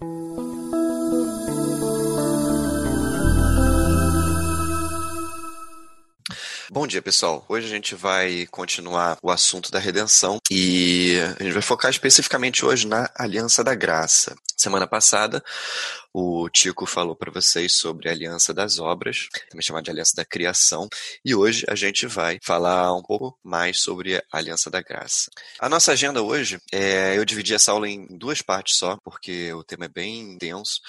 Thank you. Bom dia, pessoal. Hoje a gente vai continuar o assunto da redenção e a gente vai focar especificamente hoje na Aliança da Graça. Semana passada, o Tico falou para vocês sobre a Aliança das Obras, também chamada de Aliança da Criação, e hoje a gente vai falar um pouco mais sobre a Aliança da Graça. A nossa agenda hoje, é, eu dividi essa aula em duas partes só, porque o tema é bem denso.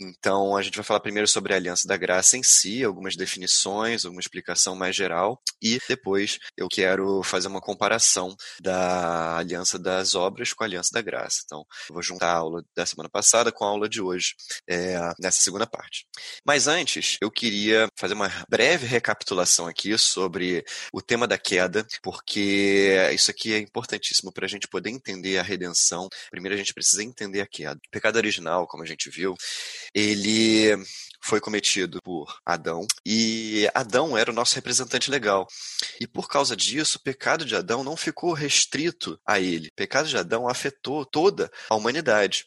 Então, a gente vai falar primeiro sobre a Aliança da Graça em si, algumas definições, alguma explicação mais geral, e depois eu quero fazer uma comparação da Aliança das Obras com a Aliança da Graça. Então, eu vou juntar a aula da semana passada com a aula de hoje, é, nessa segunda parte. Mas antes, eu queria fazer uma breve recapitulação aqui sobre o tema da queda, porque isso aqui é importantíssimo para a gente poder entender a redenção. Primeiro, a gente precisa entender a queda. O pecado original, como a gente viu, ele foi cometido por Adão e Adão era o nosso representante legal. E por causa disso, o pecado de Adão não ficou restrito a ele. O pecado de Adão afetou toda a humanidade.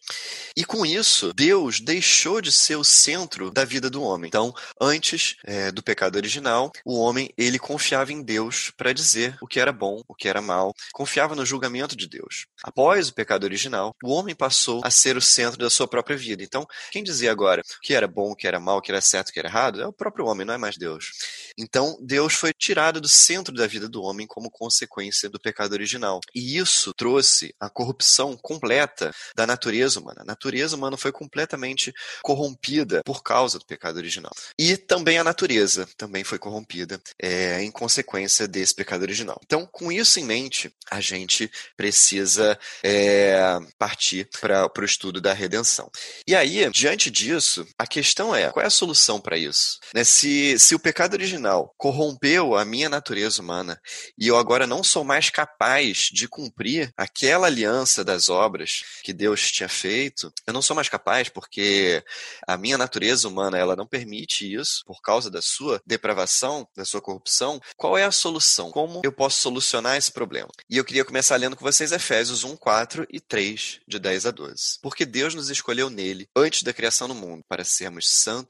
E com isso, Deus deixou de ser o centro da vida do homem. Então, antes é, do pecado original, o homem ele confiava em Deus para dizer o que era bom, o que era mal, confiava no julgamento de Deus. Após o pecado original, o homem passou a ser o centro da sua própria vida. Então, quem dizia agora o que era bom, o que era mal, o que era certo, o que era errado, é o próprio homem, não é mais Deus. Então, Deus foi tirado do centro da vida do homem como consequência do pecado original. E isso trouxe a corrupção completa da natureza humana. A natureza humana foi completamente corrompida por causa do pecado original. E também a natureza também foi corrompida é, em consequência desse pecado original. Então, com isso em mente, a gente precisa é, partir para o estudo da redenção. E aí, diante disso, a questão é: qual é a solução para isso? Né? Se, se o pecado original corrompeu a minha natureza humana e eu agora não sou mais capaz de cumprir aquela aliança das obras que Deus tinha feito, eu não sou mais capaz porque a minha natureza humana ela não permite isso por causa da sua depravação, da sua corrupção. Qual é a solução? Como eu posso solucionar esse problema? E eu queria começar lendo com vocês Efésios 1, 4 e 3, de 10 a 12. Porque Deus nos escolheu nele antes da criação do mundo para sermos santos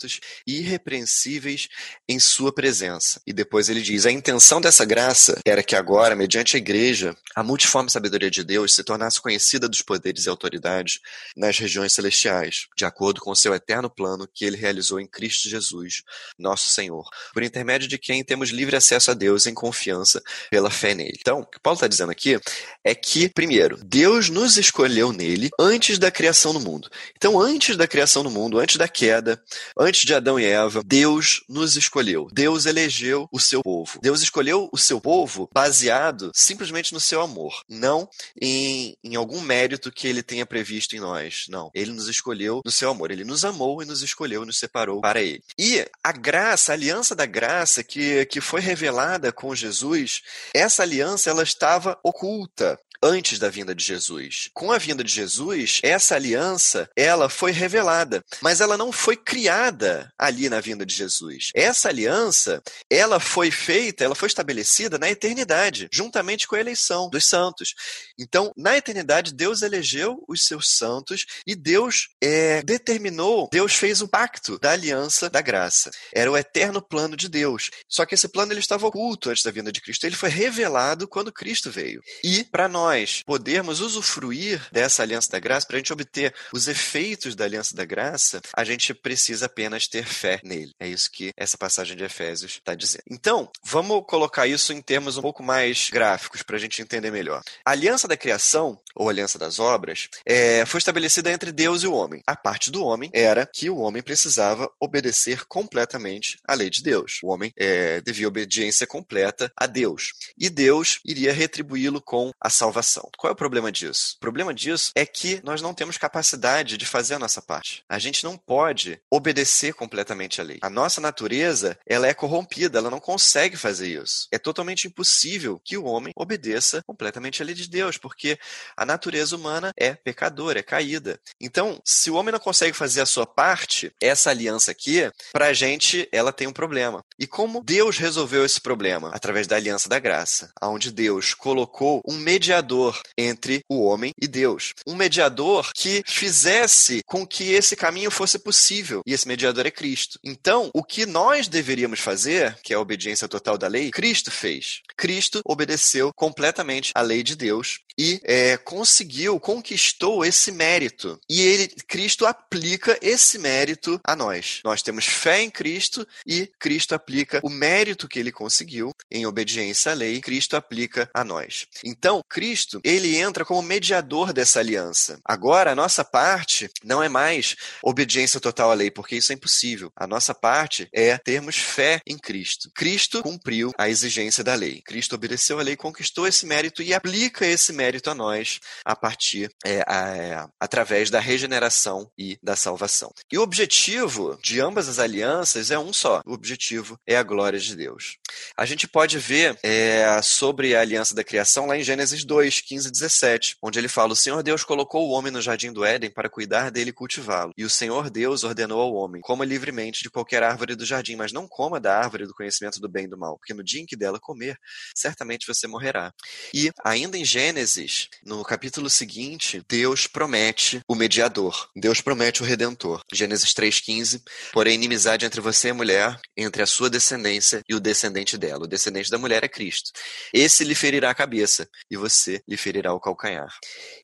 e irrepreensíveis em sua presença. E depois ele diz: a intenção dessa graça era que agora, mediante a igreja, a multiforme sabedoria de Deus se tornasse conhecida dos poderes e autoridades nas regiões celestiais, de acordo com o seu eterno plano que ele realizou em Cristo Jesus, nosso Senhor, por intermédio de quem temos livre acesso a Deus em confiança pela fé nele. Então, o que Paulo está dizendo aqui é que, primeiro, Deus nos escolheu nele antes da criação do mundo. Então, antes da criação do mundo, antes da queda, antes de Adão e Eva, Deus nos escolheu. Deus elegeu o seu povo. Deus escolheu o seu povo baseado simplesmente no seu amor, não em, em algum mérito que ele tenha previsto em nós. Não. Ele nos escolheu no seu amor. Ele nos amou e nos escolheu e nos separou para ele. E a graça, a aliança da graça que, que foi revelada com Jesus, essa aliança ela estava oculta antes da vinda de Jesus. Com a vinda de Jesus, essa aliança, ela foi revelada, mas ela não foi criada ali na vinda de Jesus. Essa aliança, ela foi feita, ela foi estabelecida na eternidade, juntamente com a eleição dos santos. Então, na eternidade, Deus elegeu os seus santos e Deus é, determinou, Deus fez o pacto da aliança da graça. Era o eterno plano de Deus. Só que esse plano ele estava oculto antes da vinda de Cristo. Ele foi revelado quando Cristo veio. E para nós nós podermos usufruir dessa aliança da graça, para a gente obter os efeitos da aliança da graça, a gente precisa apenas ter fé nele. É isso que essa passagem de Efésios está dizendo. Então, vamos colocar isso em termos um pouco mais gráficos para a gente entender melhor. A aliança da criação, ou aliança das obras, é, foi estabelecida entre Deus e o homem. A parte do homem era que o homem precisava obedecer completamente à lei de Deus. O homem é, devia obediência completa a Deus. E Deus iria retribuí-lo com a salvação Qual é o problema disso? O problema disso é que nós não temos capacidade de fazer a nossa parte. A gente não pode obedecer completamente à lei. A nossa natureza, ela é corrompida, ela não consegue fazer isso. É totalmente impossível que o homem obedeça completamente à lei de Deus, porque a natureza humana é pecadora, é caída. Então, se o homem não consegue fazer a sua parte, essa aliança aqui, pra gente, ela tem um problema. E como Deus resolveu esse problema? Através da aliança da graça, onde Deus colocou um mediador mediador entre o homem e Deus. Um mediador que fizesse com que esse caminho fosse possível. E esse mediador é Cristo. Então, o que nós deveríamos fazer, que é a obediência total da lei, Cristo fez. Cristo obedeceu completamente a lei de Deus e é, conseguiu, conquistou esse mérito. E ele, Cristo aplica esse mérito a nós. Nós temos fé em Cristo e Cristo aplica o mérito que ele conseguiu em obediência à lei, Cristo aplica a nós. Então, Cristo, ele entra como mediador dessa aliança. Agora, a nossa parte não é mais obediência total à lei, porque isso é impossível. A nossa parte é termos fé em Cristo. Cristo cumpriu a exigência da lei. Cristo obedeceu a lei, conquistou esse mérito e aplica esse mérito a nós a partir, é, a, é, através da regeneração e da salvação. E o objetivo de ambas as alianças é um só. O objetivo é a glória de Deus. A gente pode ver é, sobre a aliança da criação lá em Gênesis 2, 15 e 17, onde ele fala: O Senhor Deus colocou o homem no jardim do Éden para cuidar dele e cultivá-lo. E o Senhor Deus ordenou ao homem: Coma livremente de qualquer árvore do jardim, mas não coma da árvore do conhecimento do bem e do mal, porque no dia em que dela comer, certamente você morrerá. E ainda em Gênesis, no capítulo seguinte, Deus promete o mediador. Deus promete o redentor. Gênesis 3:15. Porém, inimizade entre você e a mulher, entre a sua descendência e o descendente dela. O descendente da mulher é Cristo. Esse lhe ferirá a cabeça e você lhe ferirá o calcanhar.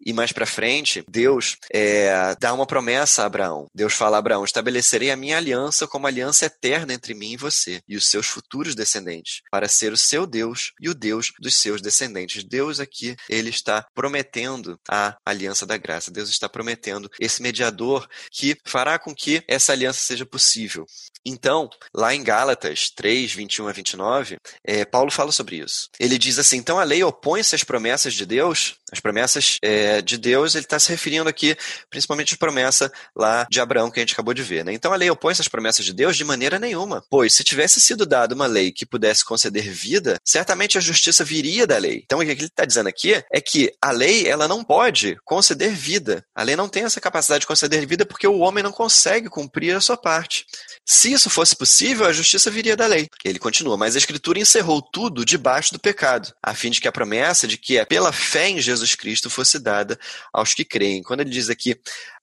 E mais para frente, Deus é, dá uma promessa a Abraão. Deus fala a Abraão: estabelecerei a minha aliança como aliança eterna entre mim e você e os seus futuros descendentes, para ser o seu Deus e o Deus dos seus descendentes. Deus aqui, ele está prometendo a aliança da graça. Deus está prometendo esse mediador que fará com que essa aliança seja possível. Então, lá em Gálatas 3, 21 a 29, é, Paulo fala sobre isso. Ele diz assim: então a lei opõe-se às promessas de Deus? As promessas é, de Deus, ele está se referindo aqui principalmente à promessa lá de Abraão que a gente acabou de ver. Né? Então a lei opõe-se às promessas de Deus de maneira nenhuma. Pois se tivesse sido dada uma lei que pudesse conceder vida, certamente a justiça viria da lei. Então o que ele está dizendo aqui é que a lei ela não pode conceder vida. A lei não tem essa capacidade de conceder vida porque o homem não consegue cumprir a sua parte. Se isso fosse possível, a justiça viria da lei. Ele continua, mas a Escritura encerrou tudo debaixo do pecado, a fim de que a promessa de que é pela fé em Jesus Cristo fosse dada aos que creem. Quando ele diz aqui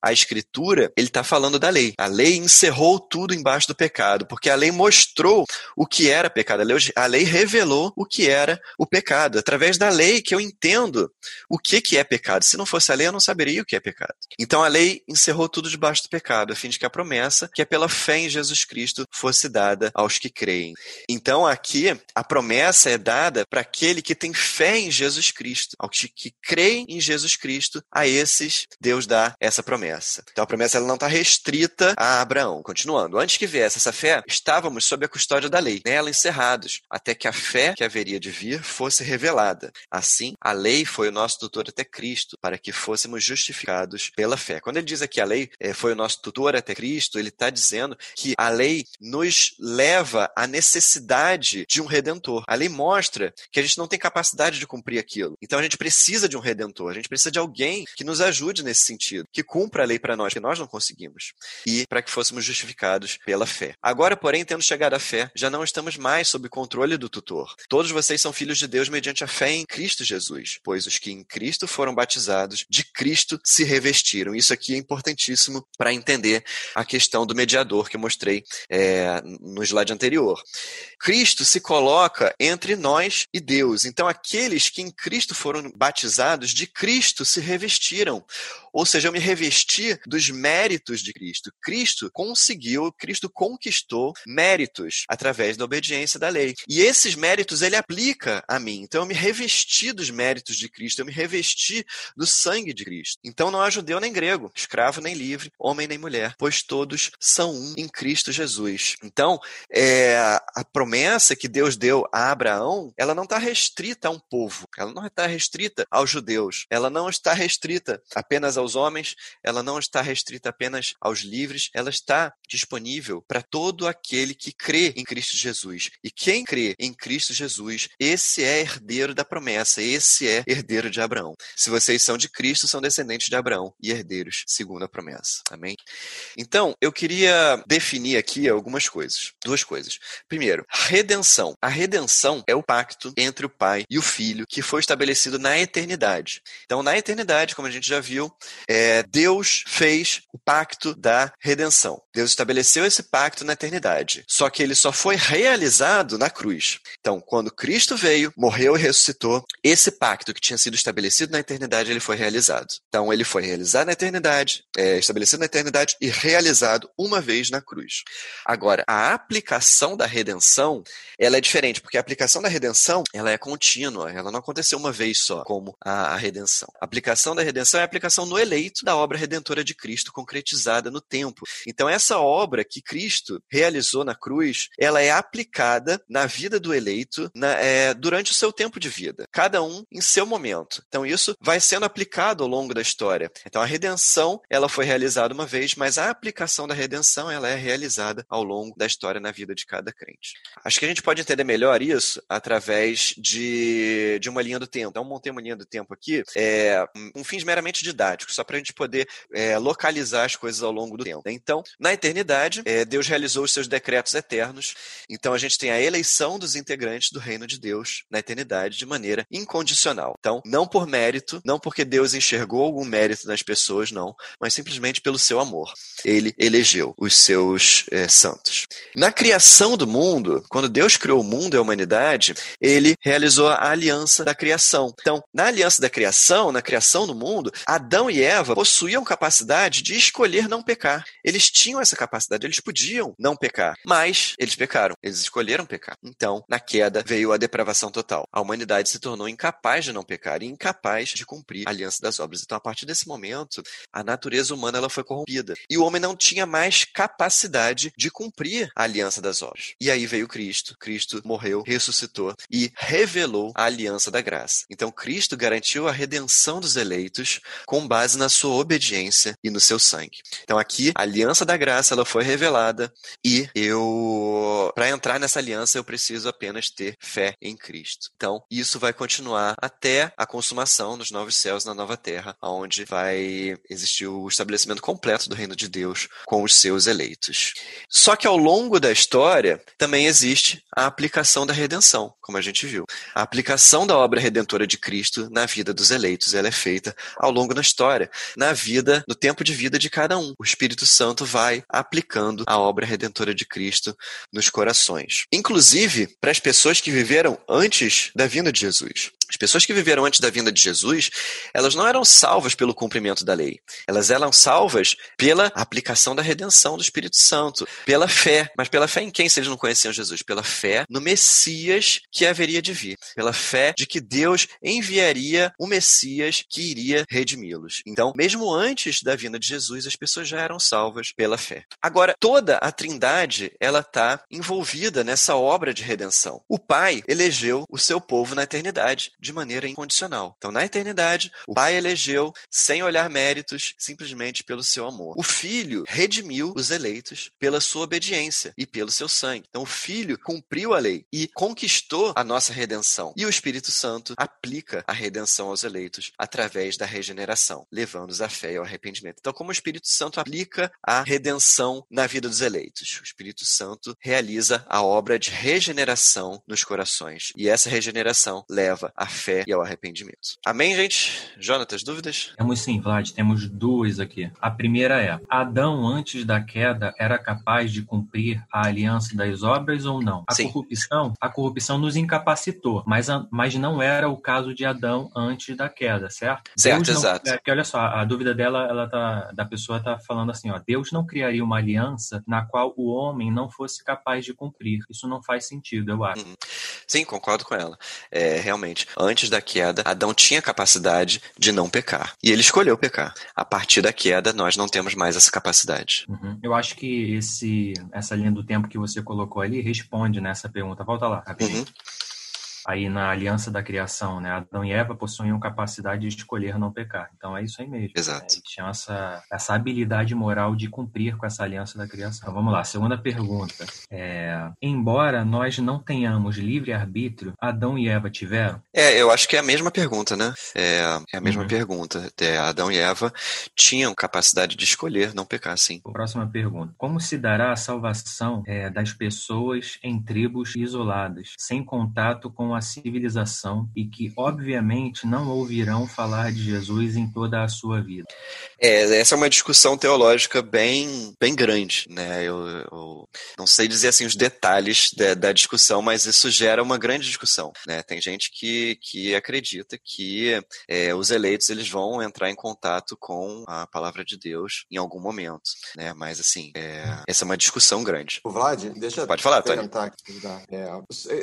a escritura, ele está falando da lei. A lei encerrou tudo embaixo do pecado, porque a lei mostrou o que era pecado. A lei, a lei revelou o que era o pecado. Através da lei que eu entendo o que, que é pecado. Se não fosse a lei, eu não saberia o que é pecado. Então a lei encerrou tudo debaixo do pecado, a fim de que a promessa, que é pela fé em Jesus Cristo, fosse dada aos que creem. Então aqui a promessa é dada para aquele que tem fé em Jesus Cristo, aos que creem em Jesus Cristo, a esses Deus dá essa promessa. Então a promessa ela não está restrita a Abraão. Continuando, antes que viesse essa fé, estávamos sob a custódia da lei, nela encerrados, até que a fé que haveria de vir fosse revelada. Assim, a lei foi o nosso tutor até Cristo, para que fôssemos justificados pela fé. Quando ele diz aqui a lei é, foi o nosso tutor até Cristo, ele está dizendo que a lei nos leva à necessidade de um redentor. A lei mostra que a gente não tem capacidade de cumprir aquilo. Então a gente precisa de um redentor, a gente precisa de alguém que nos ajude nesse sentido, que cumpra a lei para nós, que nós não conseguimos, e para que fôssemos justificados pela fé. Agora, porém, tendo chegado à fé, já não estamos mais sob controle do tutor. Todos vocês são filhos de Deus mediante a fé em Cristo Jesus, pois os que em Cristo foram batizados, de Cristo se revestiram. Isso aqui é importantíssimo para entender a questão do mediador que eu mostrei é, no slide anterior. Cristo se coloca entre nós e Deus. Então, aqueles que em Cristo foram batizados, de Cristo se revestiram. Ou seja, eu me revesti dos méritos de Cristo. Cristo conseguiu, Cristo conquistou méritos através da obediência da lei. E esses méritos ele aplica a mim. Então eu me revesti dos méritos de Cristo, eu me revesti do sangue de Cristo. Então não há judeu nem grego, escravo nem livre, homem nem mulher, pois todos são um em Cristo Jesus. Então, é, a promessa que Deus deu a Abraão, ela não está restrita a um povo, ela não está restrita aos judeus, ela não está restrita apenas ao aos homens, ela não está restrita apenas aos livres, ela está disponível para todo aquele que crê em Cristo Jesus. E quem crê em Cristo Jesus, esse é herdeiro da promessa, esse é herdeiro de Abraão. Se vocês são de Cristo, são descendentes de Abraão e herdeiros segundo a promessa. Amém? Então, eu queria definir aqui algumas coisas. Duas coisas. Primeiro, redenção. A redenção é o pacto entre o Pai e o Filho que foi estabelecido na eternidade. Então, na eternidade, como a gente já viu, é, Deus fez o pacto da redenção. Deus estabeleceu esse pacto na eternidade. Só que ele só foi realizado na cruz. Então, quando Cristo veio, morreu e ressuscitou, esse pacto que tinha sido estabelecido na eternidade, ele foi realizado. Então, ele foi realizado na eternidade, é, estabelecido na eternidade e realizado uma vez na cruz. Agora, a aplicação da redenção, ela é diferente, porque a aplicação da redenção, ela é contínua, ela não aconteceu uma vez só, como a, a redenção. A aplicação da redenção é a aplicação no eleito da obra redentora de Cristo, concretizada no tempo. Então, essa obra que Cristo realizou na cruz, ela é aplicada na vida do eleito na, é, durante o seu tempo de vida, cada um em seu momento. Então, isso vai sendo aplicado ao longo da história. Então, a redenção, ela foi realizada uma vez, mas a aplicação da redenção, ela é realizada ao longo da história na vida de cada crente. Acho que a gente pode entender melhor isso através de, de uma linha do tempo. Então, montei uma linha do tempo aqui, é, um fins meramente didáticos, só para a gente poder é, localizar as coisas ao longo do tempo. Então, na eternidade, é, Deus realizou os seus decretos eternos. Então, a gente tem a eleição dos integrantes do reino de Deus na eternidade de maneira incondicional. Então, não por mérito, não porque Deus enxergou algum mérito nas pessoas, não, mas simplesmente pelo seu amor. Ele elegeu os seus é, santos. Na criação do mundo, quando Deus criou o mundo e a humanidade, ele realizou a aliança da criação. Então, na aliança da criação, na criação do mundo, Adão e Eva possuíam capacidade de escolher não pecar. Eles tinham essa capacidade, eles podiam não pecar, mas eles pecaram, eles escolheram pecar. Então, na queda veio a depravação total. A humanidade se tornou incapaz de não pecar e incapaz de cumprir a aliança das obras. Então, a partir desse momento, a natureza humana ela foi corrompida e o homem não tinha mais capacidade de cumprir a aliança das obras. E aí veio Cristo. Cristo morreu, ressuscitou e revelou a aliança da graça. Então, Cristo garantiu a redenção dos eleitos com base na sua obediência e no seu sangue. Então, aqui, a aliança da graça ela foi revelada e eu, para entrar nessa aliança, eu preciso apenas ter fé em Cristo. Então, isso vai continuar até a consumação dos novos céus na nova terra, onde vai existir o estabelecimento completo do reino de Deus com os seus eleitos. Só que ao longo da história também existe a aplicação da redenção, como a gente viu. A aplicação da obra redentora de Cristo na vida dos eleitos, ela é feita ao longo da história, na vida, no tempo de vida de cada um. O Espírito Santo vai aplicando a obra redentora de Cristo nos corações. Inclusive para as pessoas que viveram antes da vinda de Jesus. As pessoas que viveram antes da vinda de Jesus, elas não eram salvas pelo cumprimento da lei. Elas eram salvas pela aplicação da redenção do Espírito Santo, pela fé. Mas pela fé em quem se eles não conheciam Jesus? Pela fé no Messias que haveria de vir. Pela fé de que Deus enviaria o Messias que iria redimi-los. Então, mesmo antes da vinda de Jesus, as pessoas já eram salvas pela fé. Agora, toda a Trindade, ela está envolvida nessa obra de redenção. O Pai elegeu o seu povo na eternidade de maneira incondicional. Então, na eternidade, o Pai elegeu sem olhar méritos, simplesmente pelo seu amor. O Filho redimiu os eleitos pela sua obediência e pelo seu sangue. Então, o Filho cumpriu a lei e conquistou a nossa redenção. E o Espírito Santo aplica a redenção aos eleitos através da regeneração, levando-os à fé e ao arrependimento. Então, como o Espírito Santo aplica a redenção na vida dos eleitos? O Espírito Santo realiza a obra de regeneração nos corações. E essa regeneração leva à fé e ao arrependimento. Amém, gente? Jonatas, dúvidas? Temos sim, Vlad, temos duas aqui. A primeira é: Adão, antes da queda, era capaz de cumprir a aliança das obras ou não? A Sim. corrupção, a corrupção nos incapacitou, mas, a- mas não era o caso de Adão antes da queda, certo? Certo, Deus exato. é, que olha só, a dúvida dela, ela tá, da pessoa tá falando assim, ó, Deus não criaria uma aliança na qual o homem não fosse capaz de cumprir. Isso não faz sentido, eu acho. Sim, concordo com ela. É, realmente, antes da queda, Adão tinha capacidade de não pecar. E ele escolheu pecar. A partir da queda, nós não temos mais essa capacidade. Uhum. Eu acho que esse, essa linha do tempo que você colocou ali responde nessa pergunta. Volta lá, rapidinho. Uhum. Aí na aliança da criação, né? Adão e Eva possuíam capacidade de escolher não pecar. Então é isso aí mesmo. Exato. Né? Eles tinham essa, essa habilidade moral de cumprir com essa aliança da criação. Então, vamos lá, segunda pergunta. É, embora nós não tenhamos livre-arbítrio, Adão e Eva tiveram? É, eu acho que é a mesma pergunta, né? É, é a mesma Uhum. pergunta. É, Adão e Eva tinham capacidade de escolher não pecar, sim. Próxima pergunta. Como se dará a salvação é, das pessoas em tribos isoladas, sem contato com a civilização e que, obviamente, não ouvirão falar de Jesus em toda a sua vida? É, essa é uma discussão teológica bem, bem grande, né? Eu, eu não sei dizer assim os detalhes da, da discussão, mas isso gera uma grande discussão, né? Tem gente que, que acredita que é, os eleitos eles vão entrar em contato com a palavra de Deus em algum momento, né? Mas assim, é, essa é uma discussão grande. O Vlad, deixa eu Pode falar, Tony. aqui ajudar. É,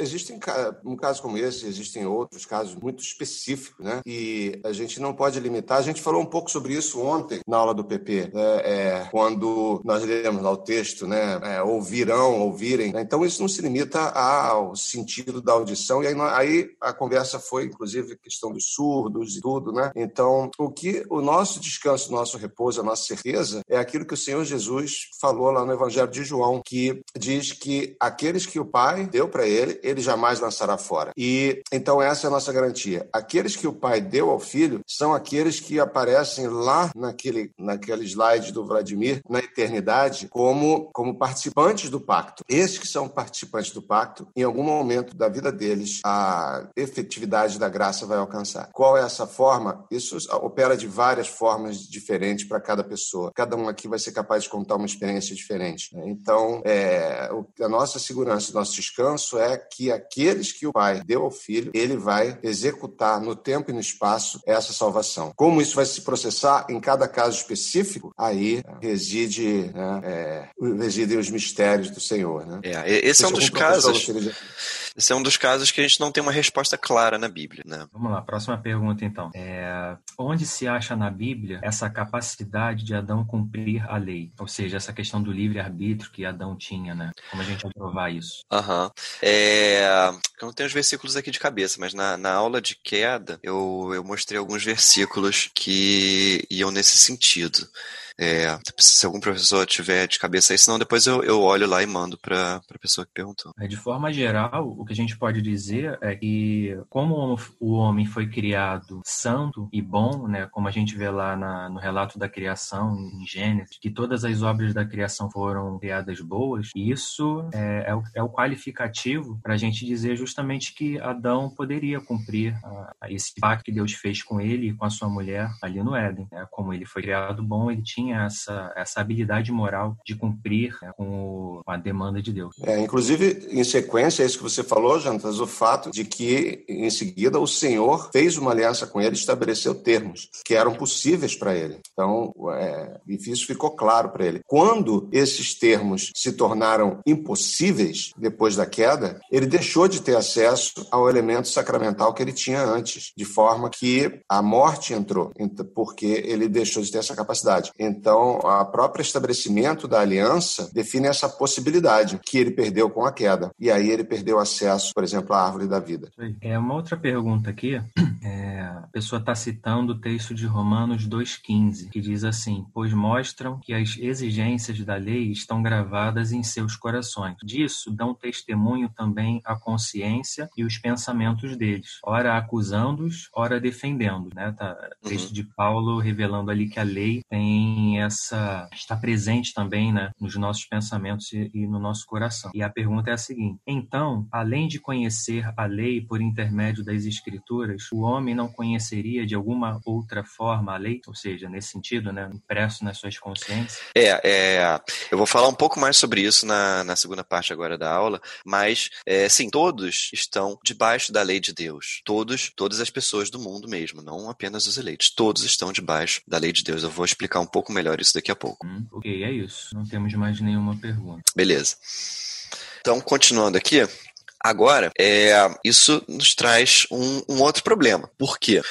existem um caso como esse, existem outros casos muito específicos, né? E a gente não pode limitar. A gente falou um pouco sobre isso ontem na aula do PP, né? É, quando nós lemos lá o texto, né? É, ouvirão, ouvirem. né? Então isso não se limita ao sentido da audição. E aí, aí a conversa foi, inclusive, questão dos surdos e tudo, né? Então o que o nosso descanso, o nosso repouso, a nossa certeza é aquilo que o Senhor Jesus falou lá no Evangelho de João, que diz que aqueles que o Pai deu para ele, ele jamais lançará fora. E então essa é a nossa garantia. Aqueles que o Pai deu ao Filho são aqueles que aparecem lá naquele, naquele slide do Vladimir, na eternidade, como, como participantes do pacto. Esses que são participantes do pacto, em algum momento da vida deles, a efetividade da graça vai alcançar. Qual é essa forma? Isso opera de várias formas diferentes para cada pessoa. Cada um aqui vai ser capaz de contar uma experiência diferente. né? Então, é, a nossa segurança, o nosso descanso é que aqueles que o Pai deu ao Filho, ele vai executar no tempo e no espaço essa salvação. Como isso vai se processar em cada caso específico, aí reside, né, é, residem os mistérios do Senhor. Né? É, esse é um dos casos. Esse é um dos casos que a gente não tem uma resposta clara na Bíblia, né? Vamos lá, próxima pergunta então. É, onde se acha na Bíblia essa capacidade de Adão cumprir a lei? Ou seja, essa questão do livre-arbítrio que Adão tinha, né? Como a gente vai provar isso? Aham. É, eu não tenho os versículos aqui de cabeça, mas na, na aula de queda eu, eu mostrei alguns versículos que iam nesse sentido. É, se algum professor tiver de cabeça aí, senão depois eu, eu olho lá e mando para a pessoa que perguntou. É, De forma geral, o que a gente pode dizer é que, como o homem foi criado santo e bom, né, como a gente vê lá na- no relato da criação, em Gênesis, que todas as obras da criação foram criadas boas, isso é, é o, é o qualificativo para a gente dizer justamente que Adão poderia cumprir ah, esse pacto que Deus fez com ele e com a sua mulher ali no Éden. né? Como ele foi criado bom, ele tinha essa, essa habilidade moral de cumprir né, com o- com a demanda de Deus. É, inclusive, em sequência, isso que você falou, Jantas, o fato de que, em seguida, o Senhor fez uma aliança com ele estabeleceu termos que eram possíveis para ele. Então, é, isso ficou claro para ele. Quando esses termos se tornaram impossíveis, depois da queda, ele deixou de ter acesso ao elemento sacramental que ele tinha antes, de forma que a morte entrou, ent- porque ele deixou de ter essa capacidade. Então, o próprio estabelecimento da aliança define essa possibilidade que ele perdeu com a queda. E aí ele perdeu acesso, por exemplo, à árvore da vida. É uma outra pergunta aqui. É, a pessoa está citando o texto de Romanos 2,15, que diz assim: Pois mostram que as exigências da lei estão gravadas em seus corações. Disso dão testemunho também a consciência e os pensamentos deles, ora acusando-os, ora defendendo. Né? Tá, o texto Uhum. de Paulo revelando ali que a lei tem essa. está presente também né, nos nossos pensamentos e, e no nosso coração. E a pergunta é a seguinte: então, além de conhecer a lei por intermédio das Escrituras, o homem não conheceria de alguma outra forma a lei? Ou seja, nesse sentido, né, impresso nas suas consciências? É, é, eu vou falar um pouco mais sobre isso na, na segunda parte agora da aula, mas, é, sim, todos estão debaixo da lei de Deus. Todos, todas as pessoas do mundo mesmo, não apenas os eleitos. Todos estão debaixo da lei de Deus. Eu vou explicar um pouco melhor isso daqui a pouco. Hum, ok, é isso. Não temos mais nenhuma pergunta. Beleza. Então, continuando aqui, agora, é, isso nos traz um, um outro problema. Por quê?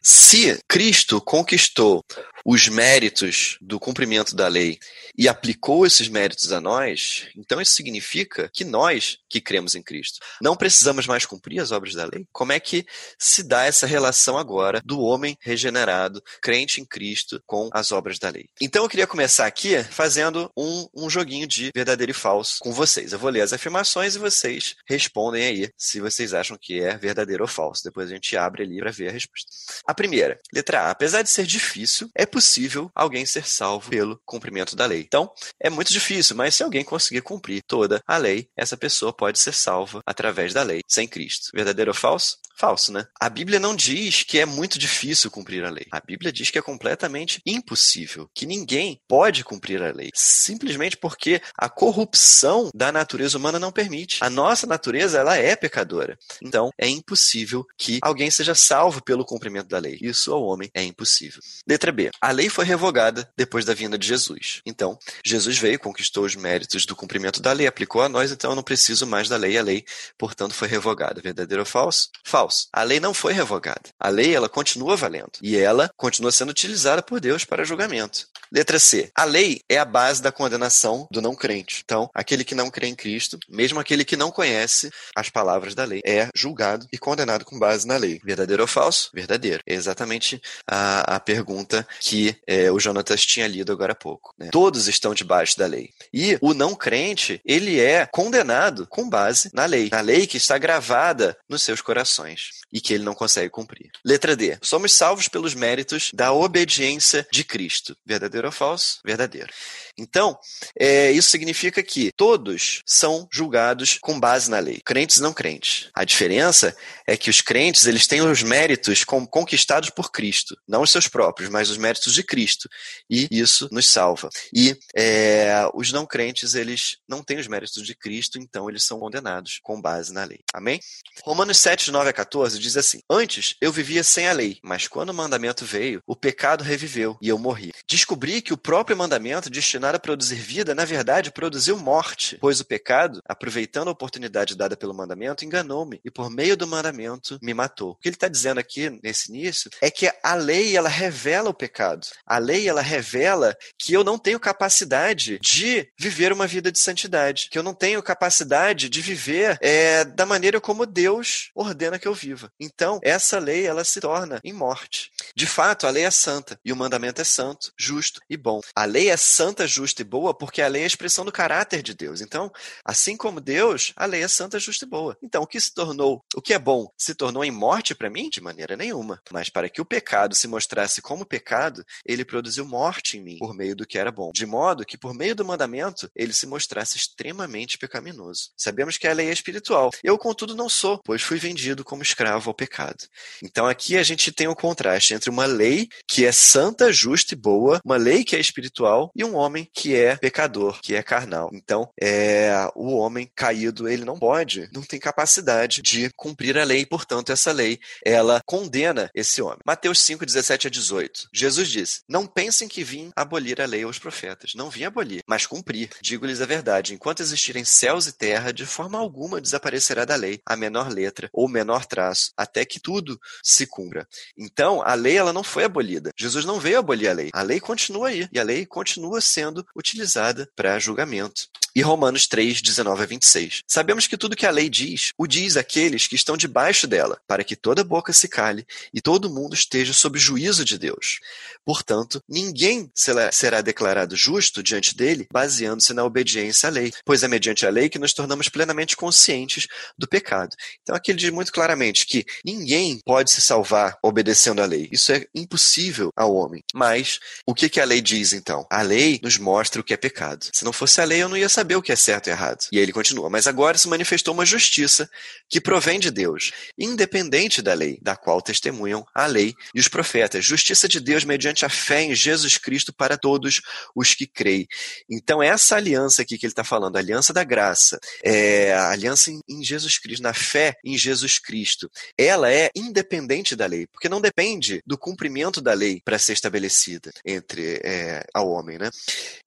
Se Cristo conquistou os méritos do cumprimento da lei e aplicou esses méritos a nós, então isso significa que nós, que cremos em Cristo, não precisamos mais cumprir as obras da lei? Como é que se dá essa relação agora do homem regenerado, crente em Cristo, com as obras da lei? Então eu queria começar aqui fazendo um, um joguinho de verdadeiro e falso com vocês. Eu vou ler as afirmações e vocês respondem aí se vocês acham que é verdadeiro ou falso. Depois a gente abre ali para ver a resposta. A primeira, letra A. Apesar de ser difícil, é possível alguém ser salvo pelo cumprimento da lei. Então, é muito difícil, mas se alguém conseguir cumprir toda a lei, essa pessoa pode ser salva através da lei, sem Cristo. Verdadeiro ou falso? Falso, né? A Bíblia não diz que é muito difícil cumprir a lei. A Bíblia diz que é completamente impossível, que ninguém pode cumprir a lei, simplesmente porque a corrupção da natureza humana não permite. A nossa natureza, ela é pecadora. Então, é impossível que alguém seja salvo pelo cumprimento da lei. Isso ao homem é impossível. Letra B. A lei foi revogada depois da vinda de Jesus. Então, Jesus veio, conquistou os méritos do cumprimento da lei, aplicou a nós, então eu não preciso mais da lei. A lei, portanto, foi revogada. Verdadeiro ou falso? Falso. A lei não foi revogada. A lei, ela continua valendo. E ela continua sendo utilizada por Deus para julgamento. Letra C. A lei é a base da condenação do não crente. Então, aquele que não crê em Cristo, mesmo aquele que não conhece as palavras da lei, é julgado e condenado com base na lei. Verdadeiro ou falso? Verdadeiro. É exatamente a, a pergunta que é, o Jonatas tinha lido agora há pouco. Né? Todos estão debaixo da lei. E o não crente, ele é condenado com base na lei. Na lei que está gravada nos seus corações e que ele não consegue cumprir. Letra D. Somos salvos pelos méritos da obediência de Cristo. Verdadeiro ou falso? Verdadeiro. Então, é, isso significa que todos são julgados com base na lei, crentes e não crentes. A diferença é que os crentes eles têm os méritos conquistados por Cristo, não os seus próprios, mas os méritos de Cristo, e isso nos salva. E é, os não crentes eles não têm os méritos de Cristo, então eles são condenados com base na lei. Amém? Romanos 7, 9 a 14 diz assim: Antes eu vivia sem a lei, mas quando o mandamento veio, o pecado reviveu e eu morri. Descobri que o próprio mandamento destinado a produzir vida, na verdade, produziu morte, pois o pecado, aproveitando a oportunidade dada pelo mandamento, enganou-me e por meio do mandamento me matou. O que ele está dizendo aqui nesse início é que a lei ela revela o pecado. A lei ela revela que eu não tenho capacidade de viver uma vida de santidade, que eu não tenho capacidade de viver é, da maneira como Deus ordena que eu viva. Então essa lei ela se torna em morte. De fato, a lei é santa e o mandamento é santo, justo e bom. A lei é santa, justa e boa porque a lei é a expressão do caráter de Deus. Então, assim como Deus, a lei é santa, justa e boa. Então, o que se tornou, o que é bom, se tornou em morte para mim? De maneira nenhuma. Mas para que o pecado se mostrasse como pecado, ele produziu morte em mim por meio do que era bom. De modo que, por meio do mandamento, ele se mostrasse extremamente pecaminoso. Sabemos que a lei é espiritual. Eu, contudo, não sou, pois fui vendido como escravo ao pecado. Então, aqui a gente tem o um contraste entre uma lei que é santa, justa e boa, uma lei que é espiritual, e um homem que é pecador, que é carnal. Então, é, o homem caído, ele não pode, não tem capacidade de cumprir a lei, portanto, essa lei, ela condena esse homem. Mateus 5, 17 a 18. Jesus disse: Não pensem que vim abolir a lei aos profetas. Não vim abolir, mas cumprir. Digo-lhes a verdade: enquanto existirem céus e terra, de forma alguma desaparecerá da lei a menor letra ou menor traço, até que tudo se cumpra. Então, a lei ela não foi abolida. Jesus não veio abolir a lei. A lei continua aí. E a lei continua sendo utilizada para julgamento. E Romanos 3, 19 a 26. Sabemos que tudo que a lei diz, o diz aqueles que estão debaixo dela, para que toda boca se cale e todo mundo esteja sob juízo de Deus. Portanto, ninguém será declarado justo diante dele baseando-se na obediência à lei, pois é mediante a lei que nos tornamos plenamente conscientes do pecado. Então aqui ele diz muito claramente que ninguém pode se salvar obedecendo à lei. Isso é impossível ao homem. Mas o que, que a lei diz então? A lei nos mostra o que é pecado. Se não fosse a lei, eu não ia saber o que é certo e errado. E aí ele continua: Mas agora se manifestou uma justiça que provém de Deus, independente da lei, da qual testemunham a lei e os profetas. Justiça de Deus mediante a fé em Jesus Cristo para todos os que creem. Então, essa aliança aqui que ele está falando, a aliança da graça, é a aliança em Jesus Cristo, na fé em Jesus Cristo, ela é independente da lei, porque não depende do cumprimento da lei para ser estabelecida entre é, ao homem, né?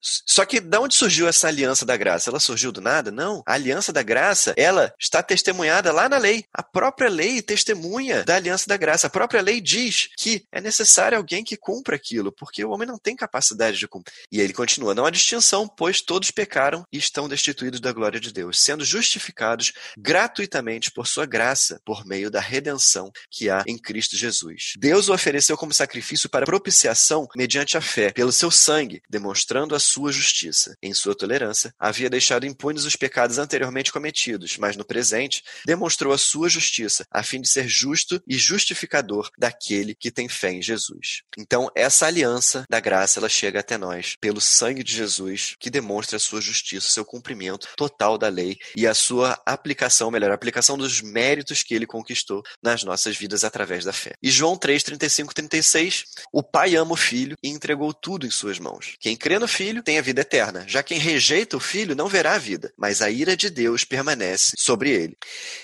Só que de onde surgiu essa aliança da graça? Graça, ela surgiu do nada? Não. A aliança da graça, ela está testemunhada lá na lei. A própria lei testemunha da aliança da graça. A própria lei diz que é necessário alguém que cumpra aquilo, porque o homem não tem capacidade de cumprir. E ele continua: não há distinção, pois todos pecaram e estão destituídos da glória de Deus, sendo justificados gratuitamente por sua graça, por meio da redenção que há em Cristo Jesus. Deus o ofereceu como sacrifício para propiciação mediante a fé, pelo seu sangue, demonstrando a sua justiça. Em sua tolerância, havia deixado impunes os pecados anteriormente cometidos, mas no presente demonstrou a sua justiça, a fim de ser justo e justificador daquele que tem fé em Jesus. Então, essa aliança da graça, ela chega até nós pelo sangue de Jesus, que demonstra a sua justiça, seu cumprimento total da lei e a sua aplicação, melhor, a aplicação dos méritos que ele conquistou nas nossas vidas através da fé. E João 3, 35, 36, o Pai ama o Filho e entregou tudo em suas mãos. Quem crê no Filho tem a vida eterna, já quem rejeita o Filho não verá a vida, mas a ira de Deus permanece sobre ele.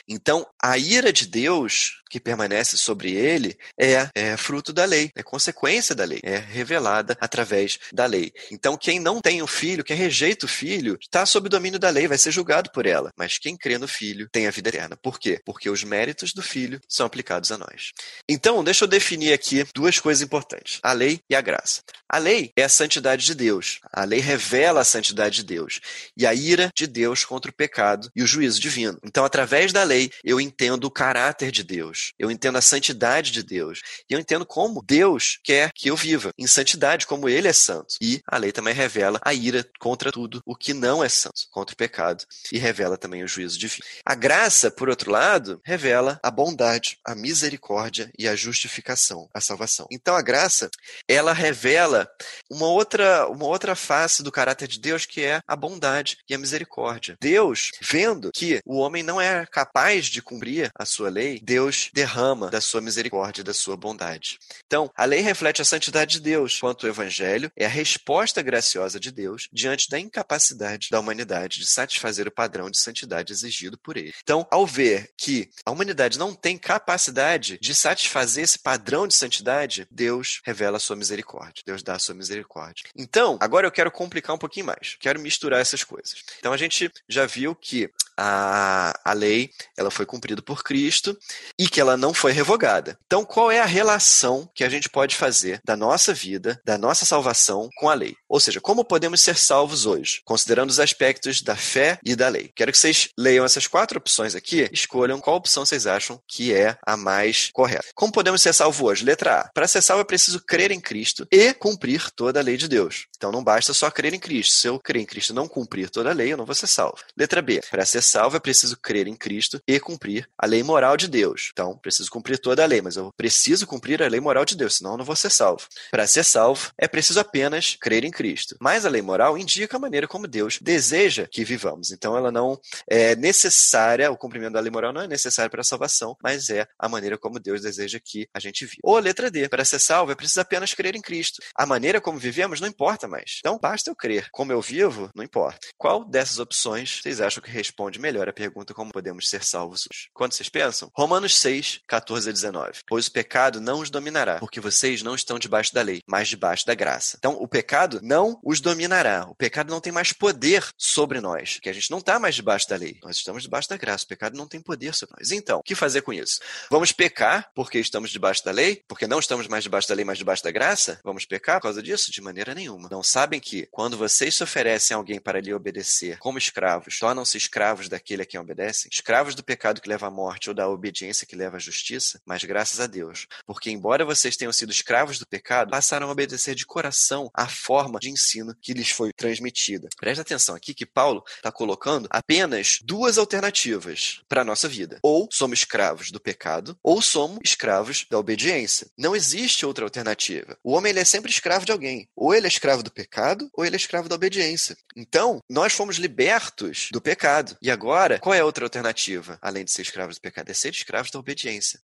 Então, a ira de Deus que permanece sobre ele é, é, fruto da lei, é consequência da lei, é revelada através da lei. Então, quem não tem o filho, quem rejeita o filho, está sob o domínio da lei, vai ser julgado por ela. Mas quem crê no filho tem a vida eterna. Por quê? Porque os méritos do filho são aplicados a nós. Então, deixa eu definir aqui duas coisas importantes: a lei e a graça. A lei é a santidade de Deus. A lei revela a santidade de Deus e a ira de Deus contra o pecado e o juízo divino. Então, através da lei, eu entendo o caráter de Deus, eu entendo a santidade de Deus e eu entendo como Deus quer que eu viva em santidade, como Ele é santo. E a lei também revela a ira contra tudo o que não é santo, contra o pecado e revela também o juízo divino. A graça, por outro lado, revela a bondade, a misericórdia e a justificação, a salvação. Então, a graça, ela revela uma outra, uma outra face do caráter de Deus, que é a bondade e a misericórdia. Deus, vendo que o homem não é capaz de cumprir a sua lei, Deus derrama da sua misericórdia, da sua bondade. Então, a lei reflete a santidade de Deus, enquanto o evangelho é a resposta graciosa de Deus diante da incapacidade da humanidade de satisfazer o padrão de santidade exigido por ele. Então, ao ver que a humanidade não tem capacidade de satisfazer esse padrão de santidade, Deus revela a sua misericórdia. Deus dá da sua misericórdia. Então, agora eu quero complicar um pouquinho mais. Quero misturar essas coisas. Então, a gente já viu que a, a lei ela foi cumprida por Cristo e que ela não foi revogada. Então, qual é a relação que a gente pode fazer da nossa vida, da nossa salvação com a lei? Ou seja, como podemos ser salvos hoje, considerando os aspectos da fé e da lei? Quero que vocês leiam essas quatro opções aqui, escolham qual opção vocês acham que é a mais correta. Como podemos ser salvos hoje? Letra A. Para ser salvo é preciso crer em Cristo e cumprir toda a lei de Deus. Então não basta só crer em Cristo. Se eu crer em Cristo e não cumprir toda a lei, eu não vou ser salvo. Letra B. Para ser salvo é preciso crer em Cristo e cumprir a lei moral de Deus. Então, preciso cumprir toda a lei, mas eu preciso cumprir a lei moral de Deus, senão eu não vou ser salvo. Para ser salvo, é preciso apenas crer em Cristo. Mas a lei moral indica a maneira como Deus deseja que vivamos. Então, ela não é necessária, o cumprimento da lei moral não é necessário para a salvação, mas é a maneira como Deus deseja que a gente viva. Ou a letra D, para ser salvo, é preciso apenas crer em Cristo. A maneira como vivemos não importa mais. Então, basta eu crer. Como eu vivo, não importa. Qual dessas opções vocês acham que responde melhor a pergunta como podemos ser salvos. Quando vocês pensam? Romanos 6, 14 a 19. Pois o pecado não os dominará, porque vocês não estão debaixo da lei, mas debaixo da graça. Então, o pecado não os dominará. O pecado não tem mais poder sobre nós, que a gente não está mais debaixo da lei. Nós estamos debaixo da graça. O pecado não tem poder sobre nós. Então, o que fazer com isso? Vamos pecar porque estamos debaixo da lei? Porque não estamos mais debaixo da lei, mas debaixo da graça? Vamos pecar por causa disso? De maneira nenhuma. Não sabem que quando vocês se oferecem a alguém para lhe obedecer como escravos, tornam-se escravos daquele a quem obedecem, escravos do pecado que leva à morte ou da obediência que leva à justiça, mas graças a Deus, porque embora vocês tenham sido escravos do pecado, passaram a obedecer de coração à forma de ensino que lhes foi transmitida. Presta atenção aqui que Paulo está colocando apenas duas alternativas para a nossa vida. Ou somos escravos do pecado, ou somos escravos da obediência. Não existe outra alternativa. O homem ele é sempre escravo de alguém. Ou ele é escravo do pecado, ou ele é escravo da obediência. Então, nós fomos libertos do pecado. E agora, qual é a outra alternativa, além de ser escravos do pecado? É ser escravos da obediência,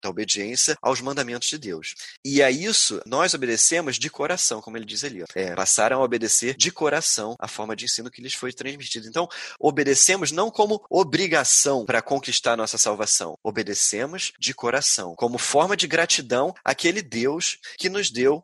da obediência aos mandamentos de Deus. E a isso nós obedecemos de coração, como ele diz ali. Ó. É, passaram a obedecer de coração a forma de ensino que lhes foi transmitida. Então, obedecemos não como obrigação para conquistar nossa salvação, obedecemos de coração, como forma de gratidão àquele Deus que nos deu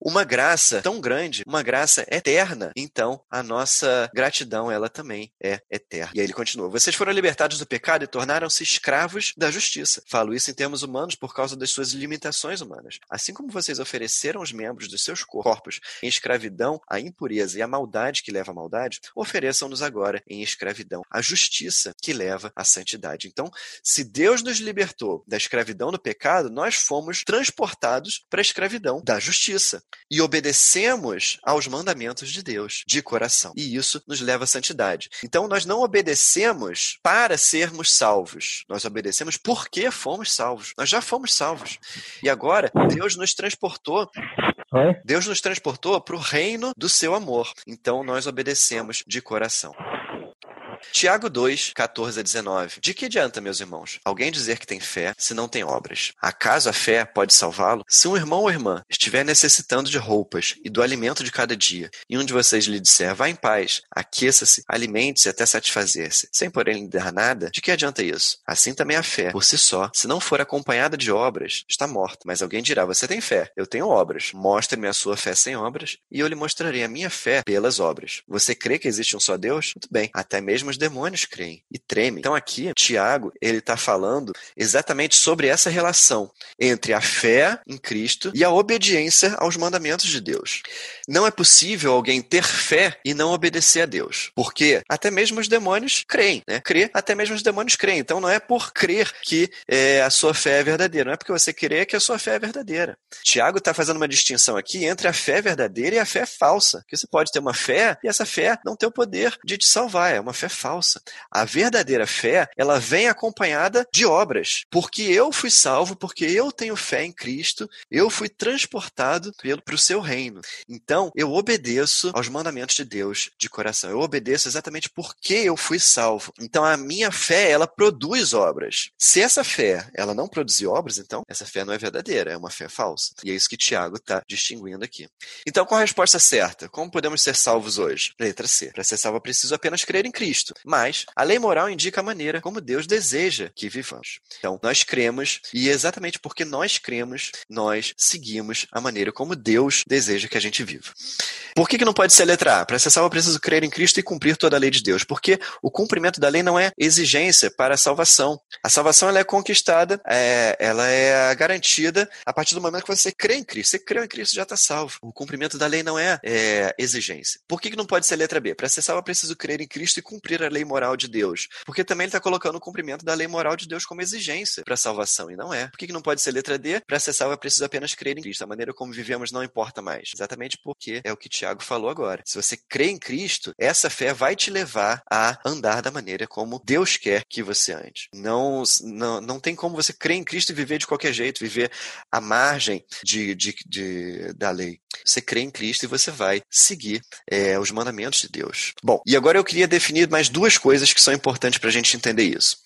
uma graça tão grande, uma graça eterna. Então, a nossa gratidão, ela também é eterna. E aí ele continua: Vocês foram libertados do pecado e tornaram-se escravos da justiça. Falo isso em termos humanos por causa das suas limitações humanas. Assim como vocês ofereceram os membros dos seus corpos em escravidão à impureza e à maldade que leva à maldade, ofereçam-nos agora em escravidão à justiça que leva à santidade. Então, se Deus nos libertou da escravidão do pecado, nós fomos transportados para a escravidão da justiça e obedecemos aos mandamentos de Deus de coração. E isso nos leva à santidade. Então nós não obedecemos para sermos salvos. Nós obedecemos porque fomos salvos. Nós já fomos salvos. E agora Deus nos transportou Deus nos transportou para o reino do seu amor. Então nós obedecemos de coração. Tiago 2, 14 a 19. De que adianta, meus irmãos, alguém dizer que tem fé se não tem obras? Acaso a fé pode salvá-lo? Se um irmão ou irmã estiver necessitando de roupas e do alimento de cada dia, e um de vocês lhe disser, vá em paz, aqueça-se, alimente-se até satisfazer-se, sem porém lhe dar nada, de que adianta isso? Assim também a fé, por si só, se não for acompanhada de obras, está morta. Mas alguém dirá, você tem fé, eu tenho obras. Mostre-me a sua fé sem obras, e eu lhe mostrarei a minha fé pelas obras. Você crê que existe um só Deus? Muito bem, até mesmo os demônios creem e tremem. Então aqui, Tiago, ele está falando exatamente sobre essa relação entre a fé em Cristo e a obediência aos mandamentos de Deus. Não é possível alguém ter fé e não obedecer a Deus, porque até mesmo os demônios creem, né? Crer, até mesmo os demônios creem. Então não é por crer que é, a sua fé é verdadeira, não é porque você crer que a sua fé é verdadeira. Tiago está fazendo uma distinção aqui entre a fé verdadeira e a fé falsa, que você pode ter uma fé e essa fé não ter o poder de te salvar, é uma fé falsa. A verdadeira fé, ela vem acompanhada de obras, porque eu fui salvo, porque eu tenho fé em Cristo, eu fui transportado para o seu reino. Então, eu obedeço aos mandamentos de Deus de coração. Eu obedeço exatamente porque eu fui salvo. Então, a minha fé, ela produz obras. Se essa fé, ela não produzir obras, então, essa fé não é verdadeira, é uma fé falsa. E é isso que Tiago está distinguindo aqui. Então, qual a resposta certa? Como podemos ser salvos hoje? Letra C. Para ser salvo, é preciso apenas crer em Cristo. Mas a lei moral indica a maneira como Deus deseja que vivamos. Então, nós cremos, e exatamente porque nós cremos, nós seguimos a maneira como Deus deseja que a gente viva. Por que, que não pode ser letra A? Para ser salvo, é preciso crer em Cristo e cumprir toda a lei de Deus. Porque o cumprimento da lei não é exigência para a salvação. A salvação ela é conquistada, é, ela é garantida a partir do momento que você crê em Cristo. Você crê em Cristo já está salvo. O cumprimento da lei não é, é exigência. Por que, que não pode ser letra B? Para ser salvo, é preciso crer em Cristo e cumprir a lei moral de Deus. Porque também ele está colocando o cumprimento da lei moral de Deus como exigência para a salvação. E não é. Por que, que não pode ser letra D? Para ser salvo, é preciso apenas crer em Cristo. A maneira como vivemos não importa mais. Exatamente porque é o que Tiago falou agora. Se você crê em Cristo, essa fé vai te levar a andar da maneira como Deus quer que você ande. Não, não, não tem como você crer em Cristo e viver de qualquer jeito, viver à margem de, de, de da lei. Você crê em Cristo e você vai seguir é, os mandamentos de Deus. Bom, e agora eu queria definir mais duas coisas que são importantes para a gente entender isso: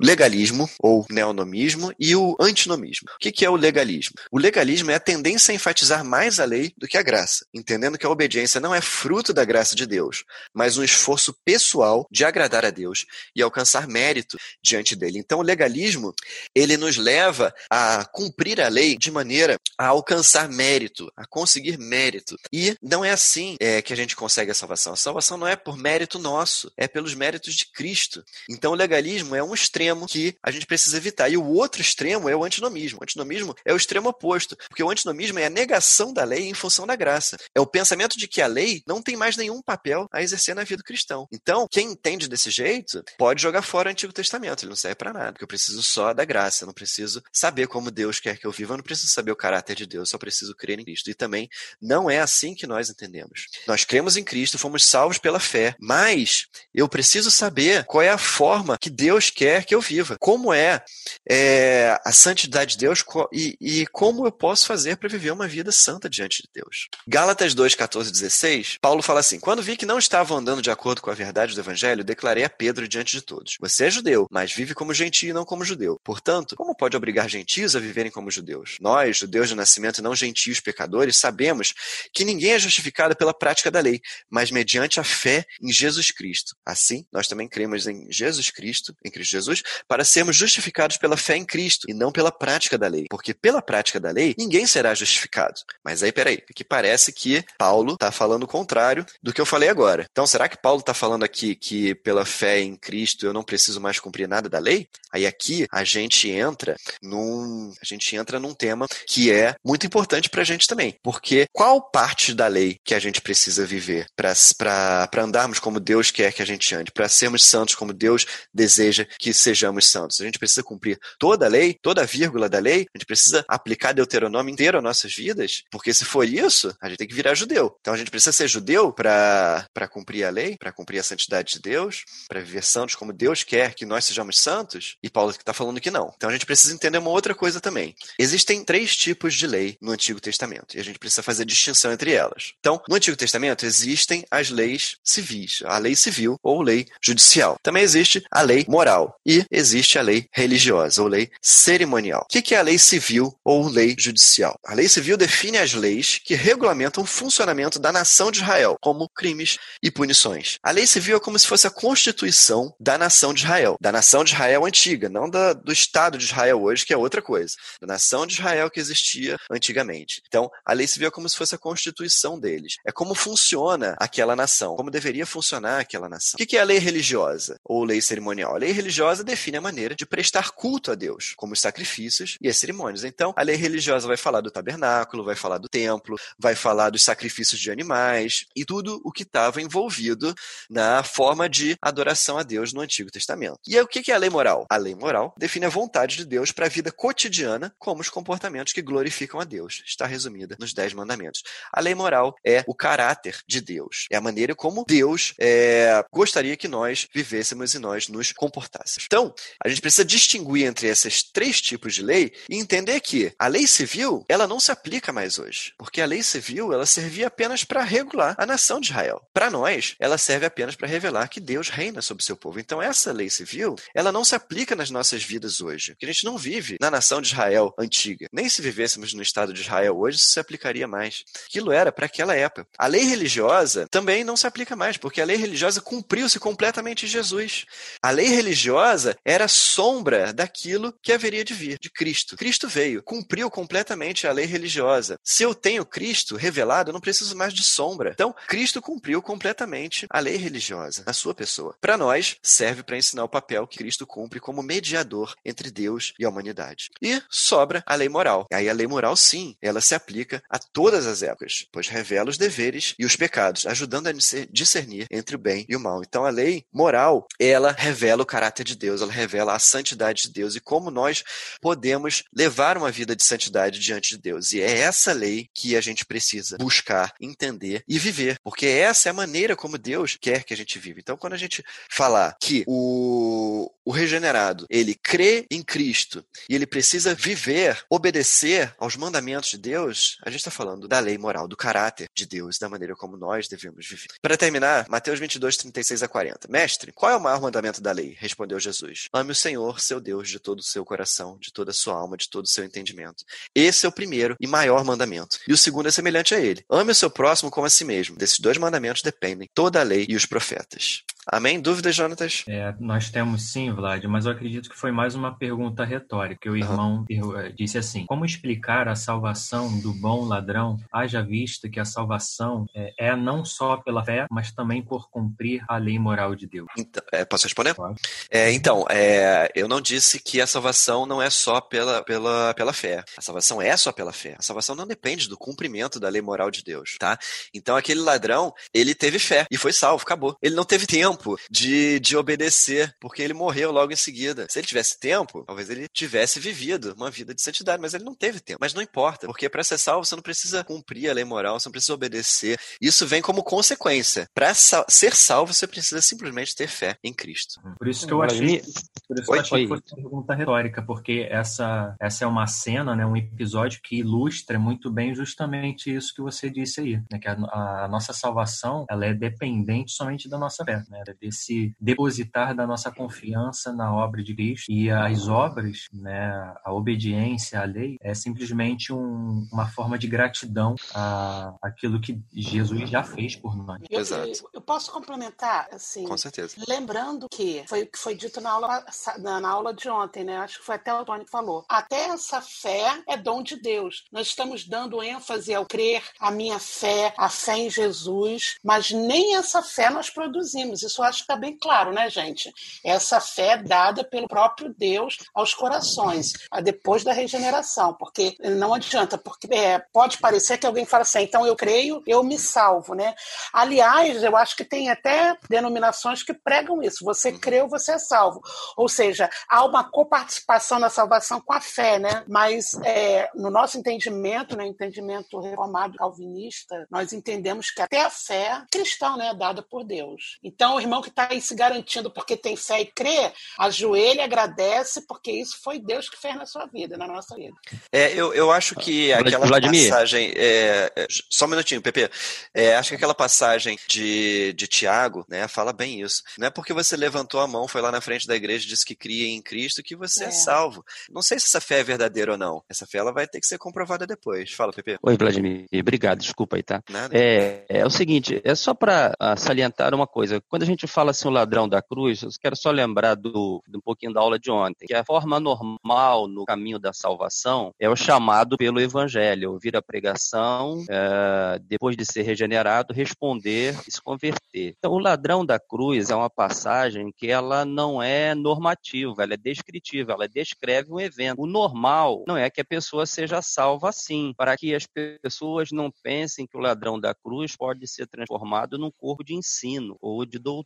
legalismo, ou neonomismo, e o antinomismo. O que é o legalismo? O legalismo é a tendência a enfatizar mais a lei do que a graça, entendendo que a obediência não é fruto da graça de Deus, mas um esforço pessoal de agradar a Deus e alcançar mérito diante dele. Então, o legalismo ele nos leva a cumprir a lei de maneira a alcançar mérito, a conseguir mérito. E não é assim é, que a gente consegue a salvação. A salvação não é por mérito nosso, é pelos méritos de Cristo. Então, o legalismo é um extremo que a gente precisa evitar. E o outro extremo é o antinomismo. O antinomismo é o extremo oposto, porque o antinomismo é a negação da lei em função da graça. É o pensamento de que a lei não tem mais nenhum papel a exercer na vida do cristão. Então, quem entende desse jeito pode jogar fora o Antigo Testamento. Ele não serve para nada, porque eu preciso só da graça. Eu não preciso saber como Deus quer que eu viva. Eu não preciso saber o caráter de Deus. Eu só preciso crer em Cristo. E também não é assim que nós entendemos. Nós cremos em Cristo, fomos salvos pela fé, mas eu eu preciso saber qual é a forma que Deus quer que eu viva, como é, é a santidade de Deus e, e como eu posso fazer para viver uma vida santa diante de Deus. Gálatas 2, 14 16, Paulo fala assim: Quando vi que não estavam andando de acordo com a verdade do evangelho, declarei a Pedro diante de todos: Você é judeu, mas vive como gentio e não como judeu. Portanto, como pode obrigar gentios a viverem como judeus? Nós, judeus de nascimento e não gentios pecadores, sabemos que ninguém é justificado pela prática da lei, mas mediante a fé em Jesus Cristo. Nós também cremos em Jesus Cristo, em Cristo Jesus, para sermos justificados pela fé em Cristo e não pela prática da lei. Porque pela prática da lei, ninguém será justificado. Mas aí, peraí, aqui parece que Paulo está falando o contrário do que eu falei agora. Então, será que Paulo está falando aqui que pela fé em Cristo eu não preciso mais cumprir nada da lei? Aí aqui a gente entra num, a gente entra num tema que é muito importante para a gente também. Porque qual parte da lei que a gente precisa viver para andarmos como Deus quer que a gente ande, para sermos santos como Deus deseja que sejamos santos? A gente precisa cumprir toda a lei, toda a vírgula da lei, a gente precisa aplicar Deuteronômio inteiro às nossas vidas, porque se for isso, a gente tem que virar judeu. Então a gente precisa ser judeu para cumprir a lei, para cumprir a santidade de Deus, para viver santos como Deus quer que nós sejamos santos? E Paulo está falando que não. Então a gente precisa entender uma outra coisa também. Existem três tipos de lei no Antigo Testamento e a gente precisa fazer distinção entre elas. Então, no Antigo Testamento existem as leis civis, a lei civil ou lei judicial. Também existe a lei moral e existe a lei religiosa ou lei cerimonial. O que é a lei civil ou lei judicial? A lei civil define as leis que regulamentam o funcionamento da nação de Israel, como crimes e punições. A lei civil é como se fosse a constituição da nação de Israel, da nação de Israel antiga, não da, do Estado de Israel hoje, que é outra coisa, da nação de Israel que existia antigamente. Então, a lei civil é como se fosse a constituição deles. É como funciona aquela nação, como deveria funcionar aquela nação. O que é a lei religiosa ou lei cerimonial? A lei religiosa define a maneira de prestar culto a Deus, como os sacrifícios e as cerimônias. Então, a lei religiosa vai falar do tabernáculo, vai falar do templo, vai falar dos sacrifícios de animais e tudo o que estava envolvido na forma de adoração a Deus no Antigo Testamento. E o que é a lei moral? A lei moral define a vontade de Deus para a vida cotidiana, como os comportamentos que glorificam a Deus. Está resumida nos Dez Mandamentos. A lei moral é o caráter de Deus, é a maneira como Deus é, gostaria que nós vivêssemos e nós nos comportássemos. Então, a gente precisa distinguir entre esses três tipos de lei e entender que a lei civil ela não se aplica mais hoje, porque a lei civil ela servia apenas para regular a nação de Israel. Para nós, ela serve apenas para revelar que Deus reina sobre seu povo. Então, essa lei civil ela não se aplica nas nossas vidas hoje, porque a gente não vive na nação de Israel antiga. Nem se vivêssemos no Estado de Israel hoje, isso se aplicaria mais. Aquilo era para aquela época. A lei religiosa também não se aplica mais, porque a lei religiosa cumpriu-se completamente Jesus. A lei religiosa era sombra daquilo que haveria de vir, de Cristo. Cristo veio, cumpriu completamente a lei religiosa. Se eu tenho Cristo revelado, eu não preciso mais de sombra. Então, Cristo cumpriu completamente a lei religiosa na sua pessoa. Para nós, serve para ensinar o papel que Cristo cumpre como mediador entre Deus e a humanidade. E sobra a lei moral. Aí a lei moral, sim, ela se aplica a todas as épocas, pois revela os deveres e os pecados, ajudando a discernir entre o bem e o mal. Então a lei moral, ela revela o caráter de Deus, ela revela a santidade de Deus e como nós podemos levar uma vida de santidade diante de Deus. E é essa lei que a gente precisa buscar, entender e viver, porque essa é a maneira como Deus quer que a gente viva. Então quando a gente falar que o, o regenerado, ele crê em Cristo e ele precisa viver, obedecer aos mandamentos de Deus, a gente está falando da lei moral, do caráter de Deus, da maneira como nós devemos viver. Para terminar, Mateus 22, 36 a 40. Mestre, qual é o maior mandamento da lei? Respondeu Jesus. Ame o Senhor, seu Deus, de todo o seu coração, de toda a sua alma, de todo o seu entendimento. Esse é o primeiro e maior mandamento. E o segundo é semelhante a ele. Ame o seu próximo como a si mesmo. Desses dois mandamentos dependem toda a lei e os profetas. Amém? Dúvidas, Jonatas? É, nós temos sim, Vlad, mas eu acredito que foi mais uma pergunta retórica. O irmão uhum. disse assim: Como explicar a salvação do bom ladrão, haja vista que a salvação é, é não só pela fé, mas também por cumprir a lei moral de Deus? Então, é, posso responder? É, então, é, eu não disse que a salvação não é só pela, pela, pela fé. A salvação é só pela fé. A salvação não depende do cumprimento da lei moral de Deus, tá? Então, aquele ladrão, ele teve fé e foi salvo, acabou. Ele não teve tempo tempo de, de obedecer, porque ele morreu logo em seguida. Se ele tivesse tempo, talvez ele tivesse vivido uma vida de santidade, mas ele não teve tempo. Mas não importa, porque para ser salvo você não precisa cumprir a lei moral, você não precisa obedecer. Isso vem como consequência. Para ser salvo, você precisa simplesmente ter fé em Cristo. Por isso que eu achei, por isso que eu achei que fosse uma pergunta retórica, porque essa, essa é uma cena, né, um episódio que ilustra muito bem justamente isso que você disse aí, né, que a, a nossa salvação ela é dependente somente da nossa fé, né, desse depositar da nossa confiança na obra de Cristo e as obras, né, a obediência à lei é simplesmente um, uma forma de gratidão a aquilo que Jesus já fez por nós. Eu, eu, eu posso complementar, assim, com certeza. Lembrando que foi o que foi dito na aula na, na aula de ontem, né? Acho que foi até o Tony que falou. Até essa fé é dom de Deus. Nós estamos dando ênfase ao crer, a minha fé, a fé em Jesus, mas nem essa fé nós produzimos. Isso eu acho que está bem claro, né, gente? Essa fé é dada pelo próprio Deus aos corações, depois da regeneração, porque não adianta, porque é, pode parecer que alguém fala assim, então eu creio, eu me salvo, né? Aliás, eu acho que tem até denominações que pregam isso. Você uhum. creu, você é salvo. Ou seja, há uma coparticipação na salvação com a fé, né? Mas é, no nosso entendimento, no né, entendimento reformado calvinista, nós entendemos que até a fé cristã né, é dada por Deus. Então, o irmão que está aí se garantindo porque tem fé e crê, ajoelha, agradece, porque isso foi Deus que fez na sua vida, na nossa vida. É, eu, eu acho que aquela Vladimir. passagem. É, é, só um minutinho, Pepe. É, acho que aquela passagem de, de Tiago né, fala bem isso. Não é porque você levantou a mão, foi lá na frente da igreja e disse que cria em Cristo que você é. é. salvo. Não sei se essa fé é verdadeira ou não. Essa fé ela vai ter que ser comprovada depois. Fala, Pepe. Oi, Vladimir. Obrigado, desculpa aí, tá? Nada. É, é o seguinte, é só para salientar uma coisa. Quando a gente fala assim, o ladrão da cruz, eu quero só lembrar do, um pouquinho da aula de ontem, que a forma normal no caminho da salvação é o chamado pelo evangelho, ouvir a pregação, uh, depois de ser regenerado, responder e se converter. Então, o ladrão da cruz é uma passagem que ela não é normativa, ela é descritiva, ela descreve um evento. O normal não é que a pessoa seja salva assim, para que as pessoas não pensem que o ladrão da cruz pode ser transformado num corpo de ensino ou de doutrina.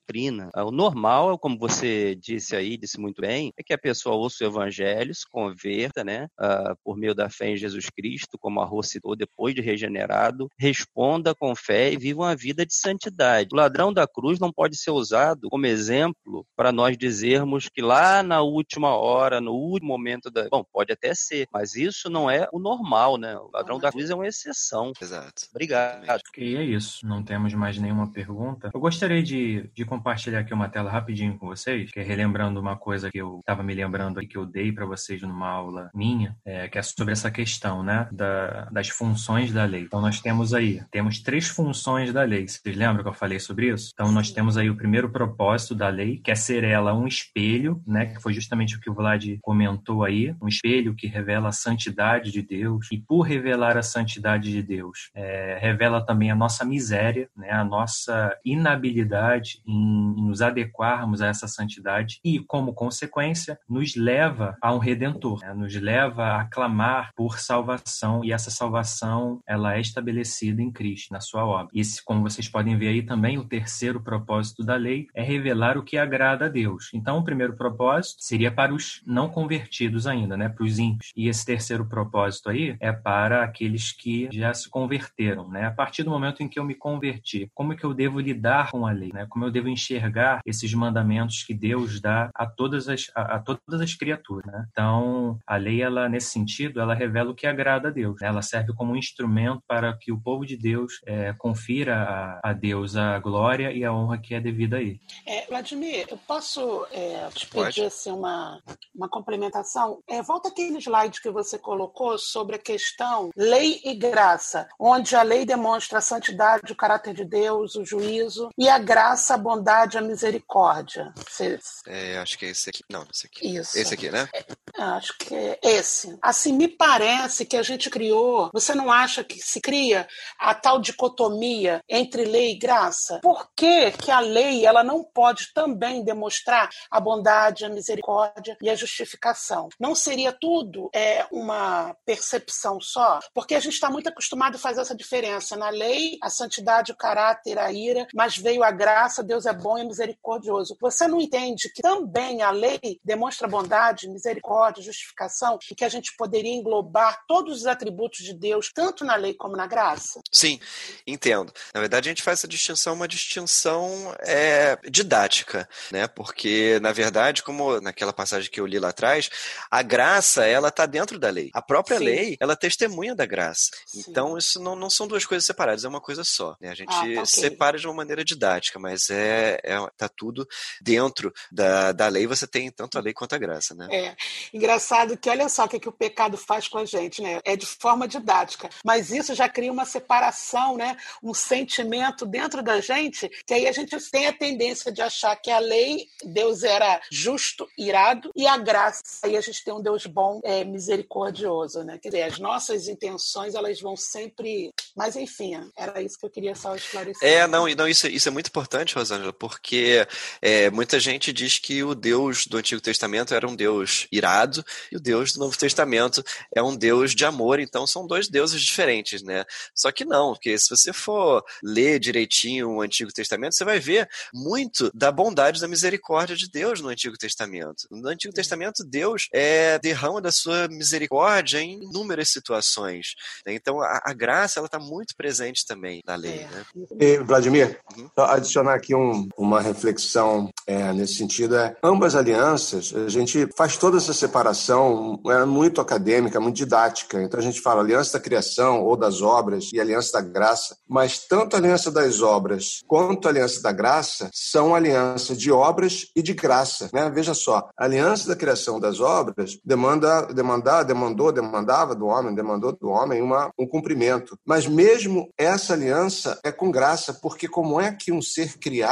O normal, como você disse aí, disse muito bem, é que a pessoa ouça o evangelho, se converta, né, uh, por meio da fé em Jesus Cristo, como a Rô citou, depois de regenerado, responda com fé e viva uma vida de santidade. O ladrão da cruz não pode ser usado como exemplo para nós dizermos que lá na última hora, no último momento da. Bom, pode até ser, mas isso não é o normal, né? O ladrão da cruz é uma exceção. Exato. Obrigado. E é isso. Não temos mais nenhuma pergunta. Eu gostaria de, de compartilhar aqui uma tela rapidinho com vocês, que é relembrando uma coisa que eu estava me lembrando aqui que eu dei para vocês numa aula minha, é, que é sobre essa questão, né? Da, das funções da lei. Então nós temos aí, temos três funções da lei. Vocês lembram que eu falei sobre isso? Então nós temos aí o primeiro propósito da lei, que é ser ela um espelho, né? Que foi justamente o que o Vlad comentou aí, um espelho que revela a santidade de Deus e por revelar a santidade de Deus, é, revela também a nossa miséria, né, a nossa inabilidade em, nos adequarmos a essa santidade e, como consequência, nos leva a um Redentor, né, nos leva a clamar por salvação e essa salvação ela é estabelecida em Cristo, na sua obra. E, como vocês podem ver aí também, o terceiro propósito da lei é revelar o que agrada a Deus. Então, o primeiro propósito seria para os não convertidos ainda, né, para os ímpios. E esse terceiro propósito aí é para aqueles que já se converteram, né? A partir do momento em que eu me converti, como é que eu devo lidar com a lei, né? Como eu devo enxergar esses mandamentos que Deus dá a todas as a, a todas as criaturas, né? Então, a lei ela nesse sentido, ela revela o que agrada a Deus. Né? Ela serve como um instrumento para que o povo de Deus é, confira a, a, Deus a glória e a honra que é devida a ele. É, Vladimir, eu posso é, te pedir assim, uma, uma complementação? É, volta aquele slide que você colocou sobre a questão lei e graça, onde a lei demonstra a santidade, o caráter de Deus, o juízo, e a graça, a bondade, a misericórdia. Você... É, acho que é esse aqui. Não, esse aqui. Isso. Esse aqui, né? É, Acho que é esse. Assim, me parece que a gente criou. Você não acha que se cria a tal dicotomia entre lei e graça? Por que, que a lei ela não pode também demonstrar a bondade, a misericórdia e a justificação? Não seria tudo é, uma percepção só? Porque a gente está muito acostumado a fazer essa diferença. Na lei, a santidade, o caráter, a ira, mas veio a graça, Deus é bom e misericordioso. Você não entende que também a lei demonstra bondade, misericórdia, justificação e que a gente poderia englobar todos os atributos de Deus, tanto na lei como na graça? Sim, entendo. Na verdade, a gente faz essa distinção, uma distinção é, didática, né? Porque, na verdade, como naquela passagem que eu li lá atrás, a graça, ela está dentro da lei. A própria Sim. lei, ela testemunha da graça. Sim. Então, isso não, não são duas coisas separadas, é uma coisa só. Né? A gente ah, tá okay. separa de uma maneira didática, mas é, é tá tudo dentro da, da lei. Você tem tanto a lei quanto a graça, né? É engraçado que olha só o que, que o pecado faz com a gente, né? É de forma didática, mas isso já cria uma separação, né? Um sentimento dentro da gente que aí a gente tem a tendência de achar que a lei Deus era justo, irado e a graça aí a gente tem um Deus bom, é, misericordioso, né? Quer dizer, as nossas intenções elas vão sempre, mas enfim, era isso que eu queria só esclarecer. É, não, não isso, isso é muito importante, Rosângela, porque é, muita gente diz que o Deus do Antigo Testamento era um Deus irado e o Deus do Novo Testamento é um Deus de amor, então são dois deuses diferentes, né? Só que não, porque se você for ler direitinho o Antigo Testamento, você vai ver muito da bondade da misericórdia de Deus no Antigo Testamento. No Antigo Testamento, Deus é, derrama da sua misericórdia em inúmeras situações. Né? Então, a, a graça ela está muito presente também na lei. É. Né? E, Vladimir, uhum. adicionar aqui um, uma reflexão é, nesse sentido é ambas alianças a gente faz toda essa separação é muito acadêmica, muito didática. Então a gente fala aliança da criação ou das obras e aliança da graça, mas tanto a aliança das obras quanto a aliança da graça são aliança de obras e de graça. Né? Veja só, a aliança da criação das obras demanda, demandar, demandou, demandava do homem, demandou do homem uma, um cumprimento. Mas mesmo essa aliança é com graça, porque como é que um ser criado,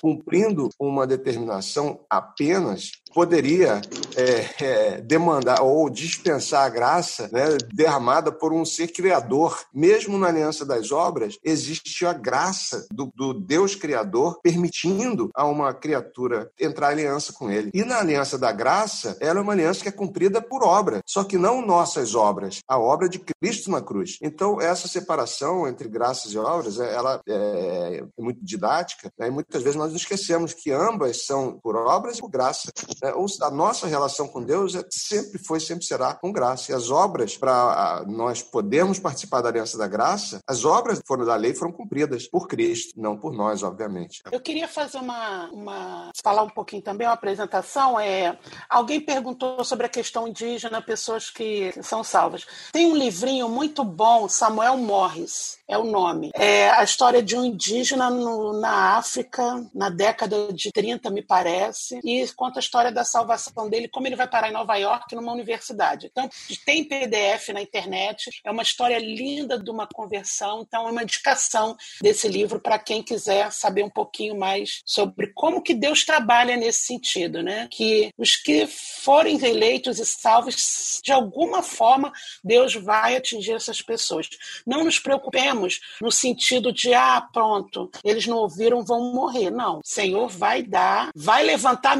cumprindo uma determinação apenas, poderia é, é, demandar ou dispensar a graça né, derramada por um ser criador. Mesmo na aliança das obras, existe a graça do, do, Deus criador permitindo a uma criatura entrar em aliança com ele. E na aliança da graça, ela é uma aliança que é cumprida por obra, só que não nossas obras, a obra de Cristo na cruz. Então, essa separação entre graças e obras, é, ela é, é muito didática, né, e muitas vezes nós esquecemos que ambas são por obras e por graça. Né? Ou a nossa relação com Deus é, sempre foi, sempre será com graça. E as obras, para nós podermos participar da aliança da graça, as obras foram da lei foram cumpridas por Cristo, não por nós, obviamente. Eu queria fazer uma, uma falar um pouquinho também, uma apresentação. É, alguém perguntou sobre a questão indígena, pessoas que são salvas. Tem um livrinho muito bom, Samuel Morris, é o nome. É a história de um indígena no, na África, na década de 30, me parece, e conta a história da salvação dele, como ele vai parar em Nova York, numa universidade. Então, tem PDF na internet, é uma história linda de uma conversão, então é uma indicação desse livro para quem quiser saber um pouquinho mais sobre como que Deus trabalha nesse sentido, né? Que os que forem eleitos e salvos, de alguma forma, Deus vai atingir essas pessoas. Não nos preocupemos no sentido de, ah, pronto, eles não ouviram, vão morrer. Não. O Senhor vai dar, vai levantar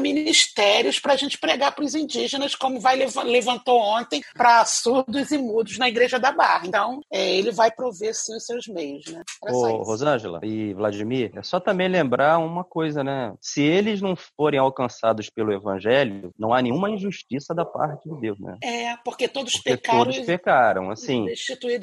ministérios para a gente pregar para os indígenas, como vai levantou ontem para surdos e mudos na Igreja da Barra. Então, é, ele vai prover sim os seus meios, né? Ô, Rosângela e Vladimir, é só também lembrar uma coisa, né? Se eles não forem alcançados pelo Evangelho, não há nenhuma injustiça da parte de Deus, né? É, porque todos porque pecaram. Todos pecaram, assim.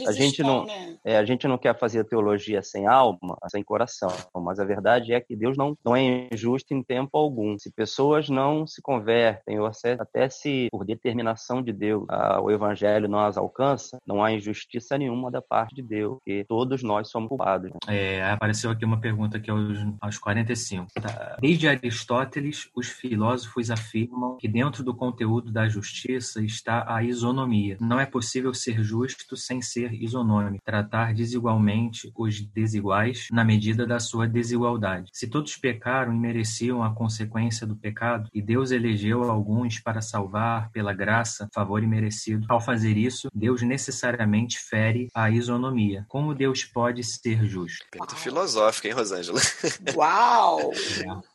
A gente estão, não, né? é, a gente não quer fazer teologia sem alma, sem coração, mas a verdade é que Deus não, não é injusto em tempo algum. Se pessoas não se convertem, ou até se por determinação de Deus o evangelho não as alcança, não há injustiça nenhuma da parte de Deus, porque todos nós somos culpados. Né? É, apareceu aqui uma pergunta aqui aos, aos 45. Tá. Desde Aristóteles, os filósofos afirmam que dentro do conteúdo da justiça está a isonomia. Não é possível ser justo sem ser isonômico, tratar desigualmente igualmente os desiguais na medida da sua desigualdade. Se todos pecaram e mereciam a consequência do pecado, e Deus elegeu alguns para salvar pela graça, favor imerecido. Ao fazer isso, Deus necessariamente fere a isonomia. Como Deus pode ser justo? Pergunta filosófica, hein, Rosângela? Uau!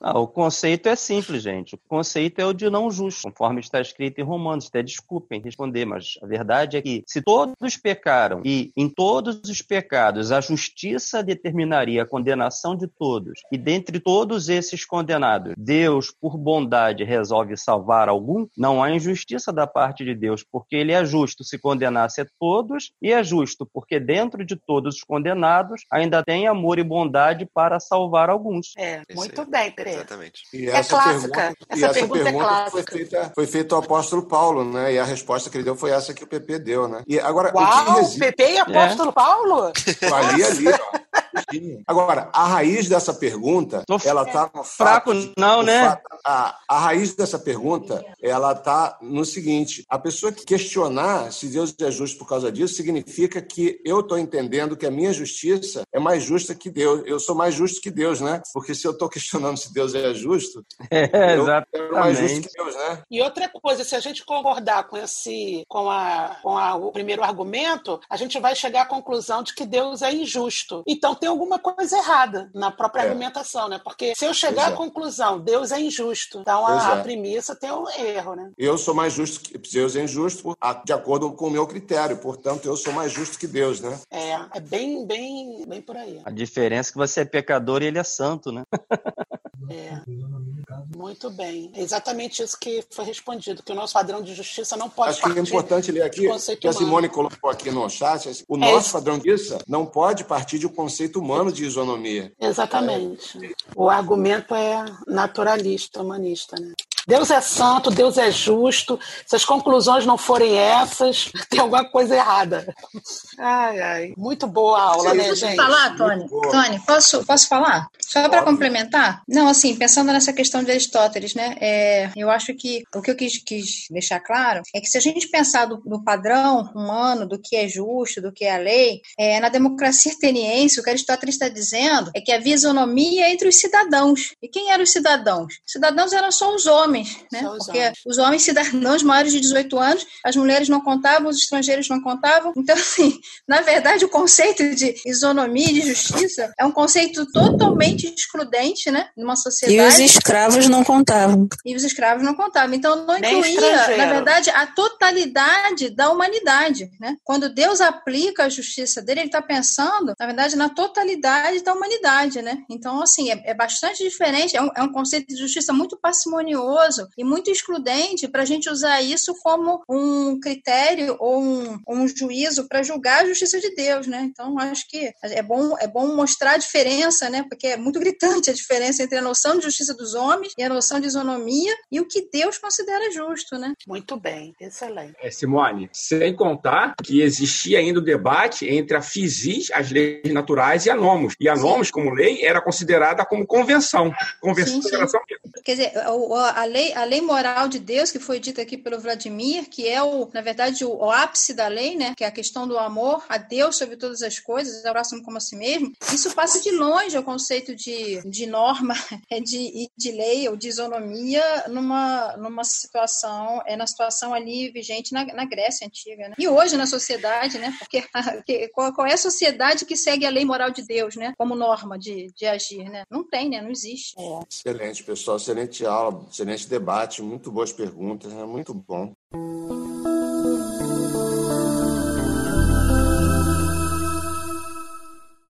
Ah, o conceito é simples, gente. O conceito é o de não justo, conforme está escrito em Romanos. Até desculpem responder, mas a verdade é que se todos pecaram e em todos os pecados a justiça determinaria a condenação de todos, e dentre todos esses condenados, Deus, por bondade, resolve salvar algum, não há injustiça da parte de Deus, porque ele é justo se condenasse a todos, e é justo porque dentro de todos os condenados ainda tem amor e bondade para salvar alguns. É, muito bem, Pedro. Exatamente. E é clássica. Pergunta, essa, e essa pergunta, pergunta, é clássica. Foi feita, foi feita ao apóstolo Paulo, né? E a resposta que ele deu foi essa que o PP deu, né? E agora, Uau, o que resiste... PP e apóstolo é. Paulo? Ali, ali, ó. Agora, a raiz dessa pergunta, Tô ela está no fraco, fato, não, né? Fato, a, a raiz dessa pergunta, ela está no seguinte: a pessoa que questionar se Deus é justo por causa disso, significa que eu estou entendendo que a minha justiça é mais justa que Deus. Eu sou mais justo que Deus, né? Porque se eu estou questionando se Deus é justo, é, eu sou mais justo que Deus, né? E outra coisa, se a gente concordar com esse, com, a, com a, o primeiro argumento, a gente vai chegar à conclusão de que Deus é injusto. Então tem alguma coisa errada na própria é. argumentação, né? Porque se eu chegar à é. conclusão, Deus é injusto, então a, a, é. premissa tem um erro, né? Eu sou mais justo que Deus é injusto de acordo com o meu critério, portanto eu sou mais justo que Deus, né? É, é bem, bem, bem por aí. A diferença é que você é pecador e ele é santo, né? É. Muito bem. É exatamente isso que foi respondido, que o nosso padrão de justiça não pode Acho que é importante ler aqui, que a Simone colocou aqui no chat, o nosso é padrão de justiça não pode partir de um conceito humano de isonomia. Exatamente. É. O argumento é naturalista, humanista, né? Deus é santo, Deus é justo. Se as conclusões não forem essas, tem alguma coisa errada. Ai, ai. Muito boa a aula, Sim, né, gente? Posso falar, Tony? Tony, posso, posso falar? Só para complementar? Não, assim, pensando nessa questão de Aristóteles, né? É, eu acho que o que eu quis, quis, deixar claro é que se a gente pensar do, do, padrão humano, do que é justo, do que é a lei, é, na democracia ateniense, o que Aristóteles está dizendo é que havia isonomia entre os cidadãos. E quem eram os cidadãos? Os cidadãos eram só os homens, né? Os Porque homens. os homens cidadãos maiores de 18 anos, as mulheres não contavam, os estrangeiros não contavam. Então, assim, na verdade, o conceito de isonomia e de justiça é um conceito totalmente excludente, né? Numa sociedade. E os escravos não contavam. E os escravos não contavam. Então, não incluía, na verdade, a totalidade da humanidade, né? Quando Deus aplica a justiça dele, ele está pensando, na verdade, na totalidade da humanidade, né? Então, assim, é, é bastante diferente. É um, é um conceito de justiça muito parcimonioso e muito excludente para a gente usar isso como um critério ou um, um juízo para julgar a justiça de Deus, né? Então, acho que é bom, é bom mostrar a diferença, né? Porque é muito gritante a diferença entre a noção de justiça dos homens e a noção de isonomia e o que Deus considera justo, né? Muito bem, excelente. É, Simone, sem contar que existia ainda o debate entre a physis, as leis naturais, e a nomos. E a nomos, como lei, era considerada como convenção. Convenção sim, sim. Quer dizer, a lei, a lei moral de Deus, que foi dita aqui pelo Vladimir, que é, o, na verdade, o, o ápice da lei, né? que é a questão do amor a Deus sobre todas as coisas, ao próximo como a si mesmo, isso passa de longe ao conceito de, de norma, de, de lei ou de isonomia numa, numa situação, é na situação ali vigente na, na Grécia Antiga. Né? E hoje na sociedade, né? Porque qual, qual, é a sociedade que segue a lei moral de Deus, né? Como norma de, de agir, né? Não tem, né? Não existe. É. Excelente, pessoal. Excelente aula, excelente debate, muito boas perguntas, né? Muito bom.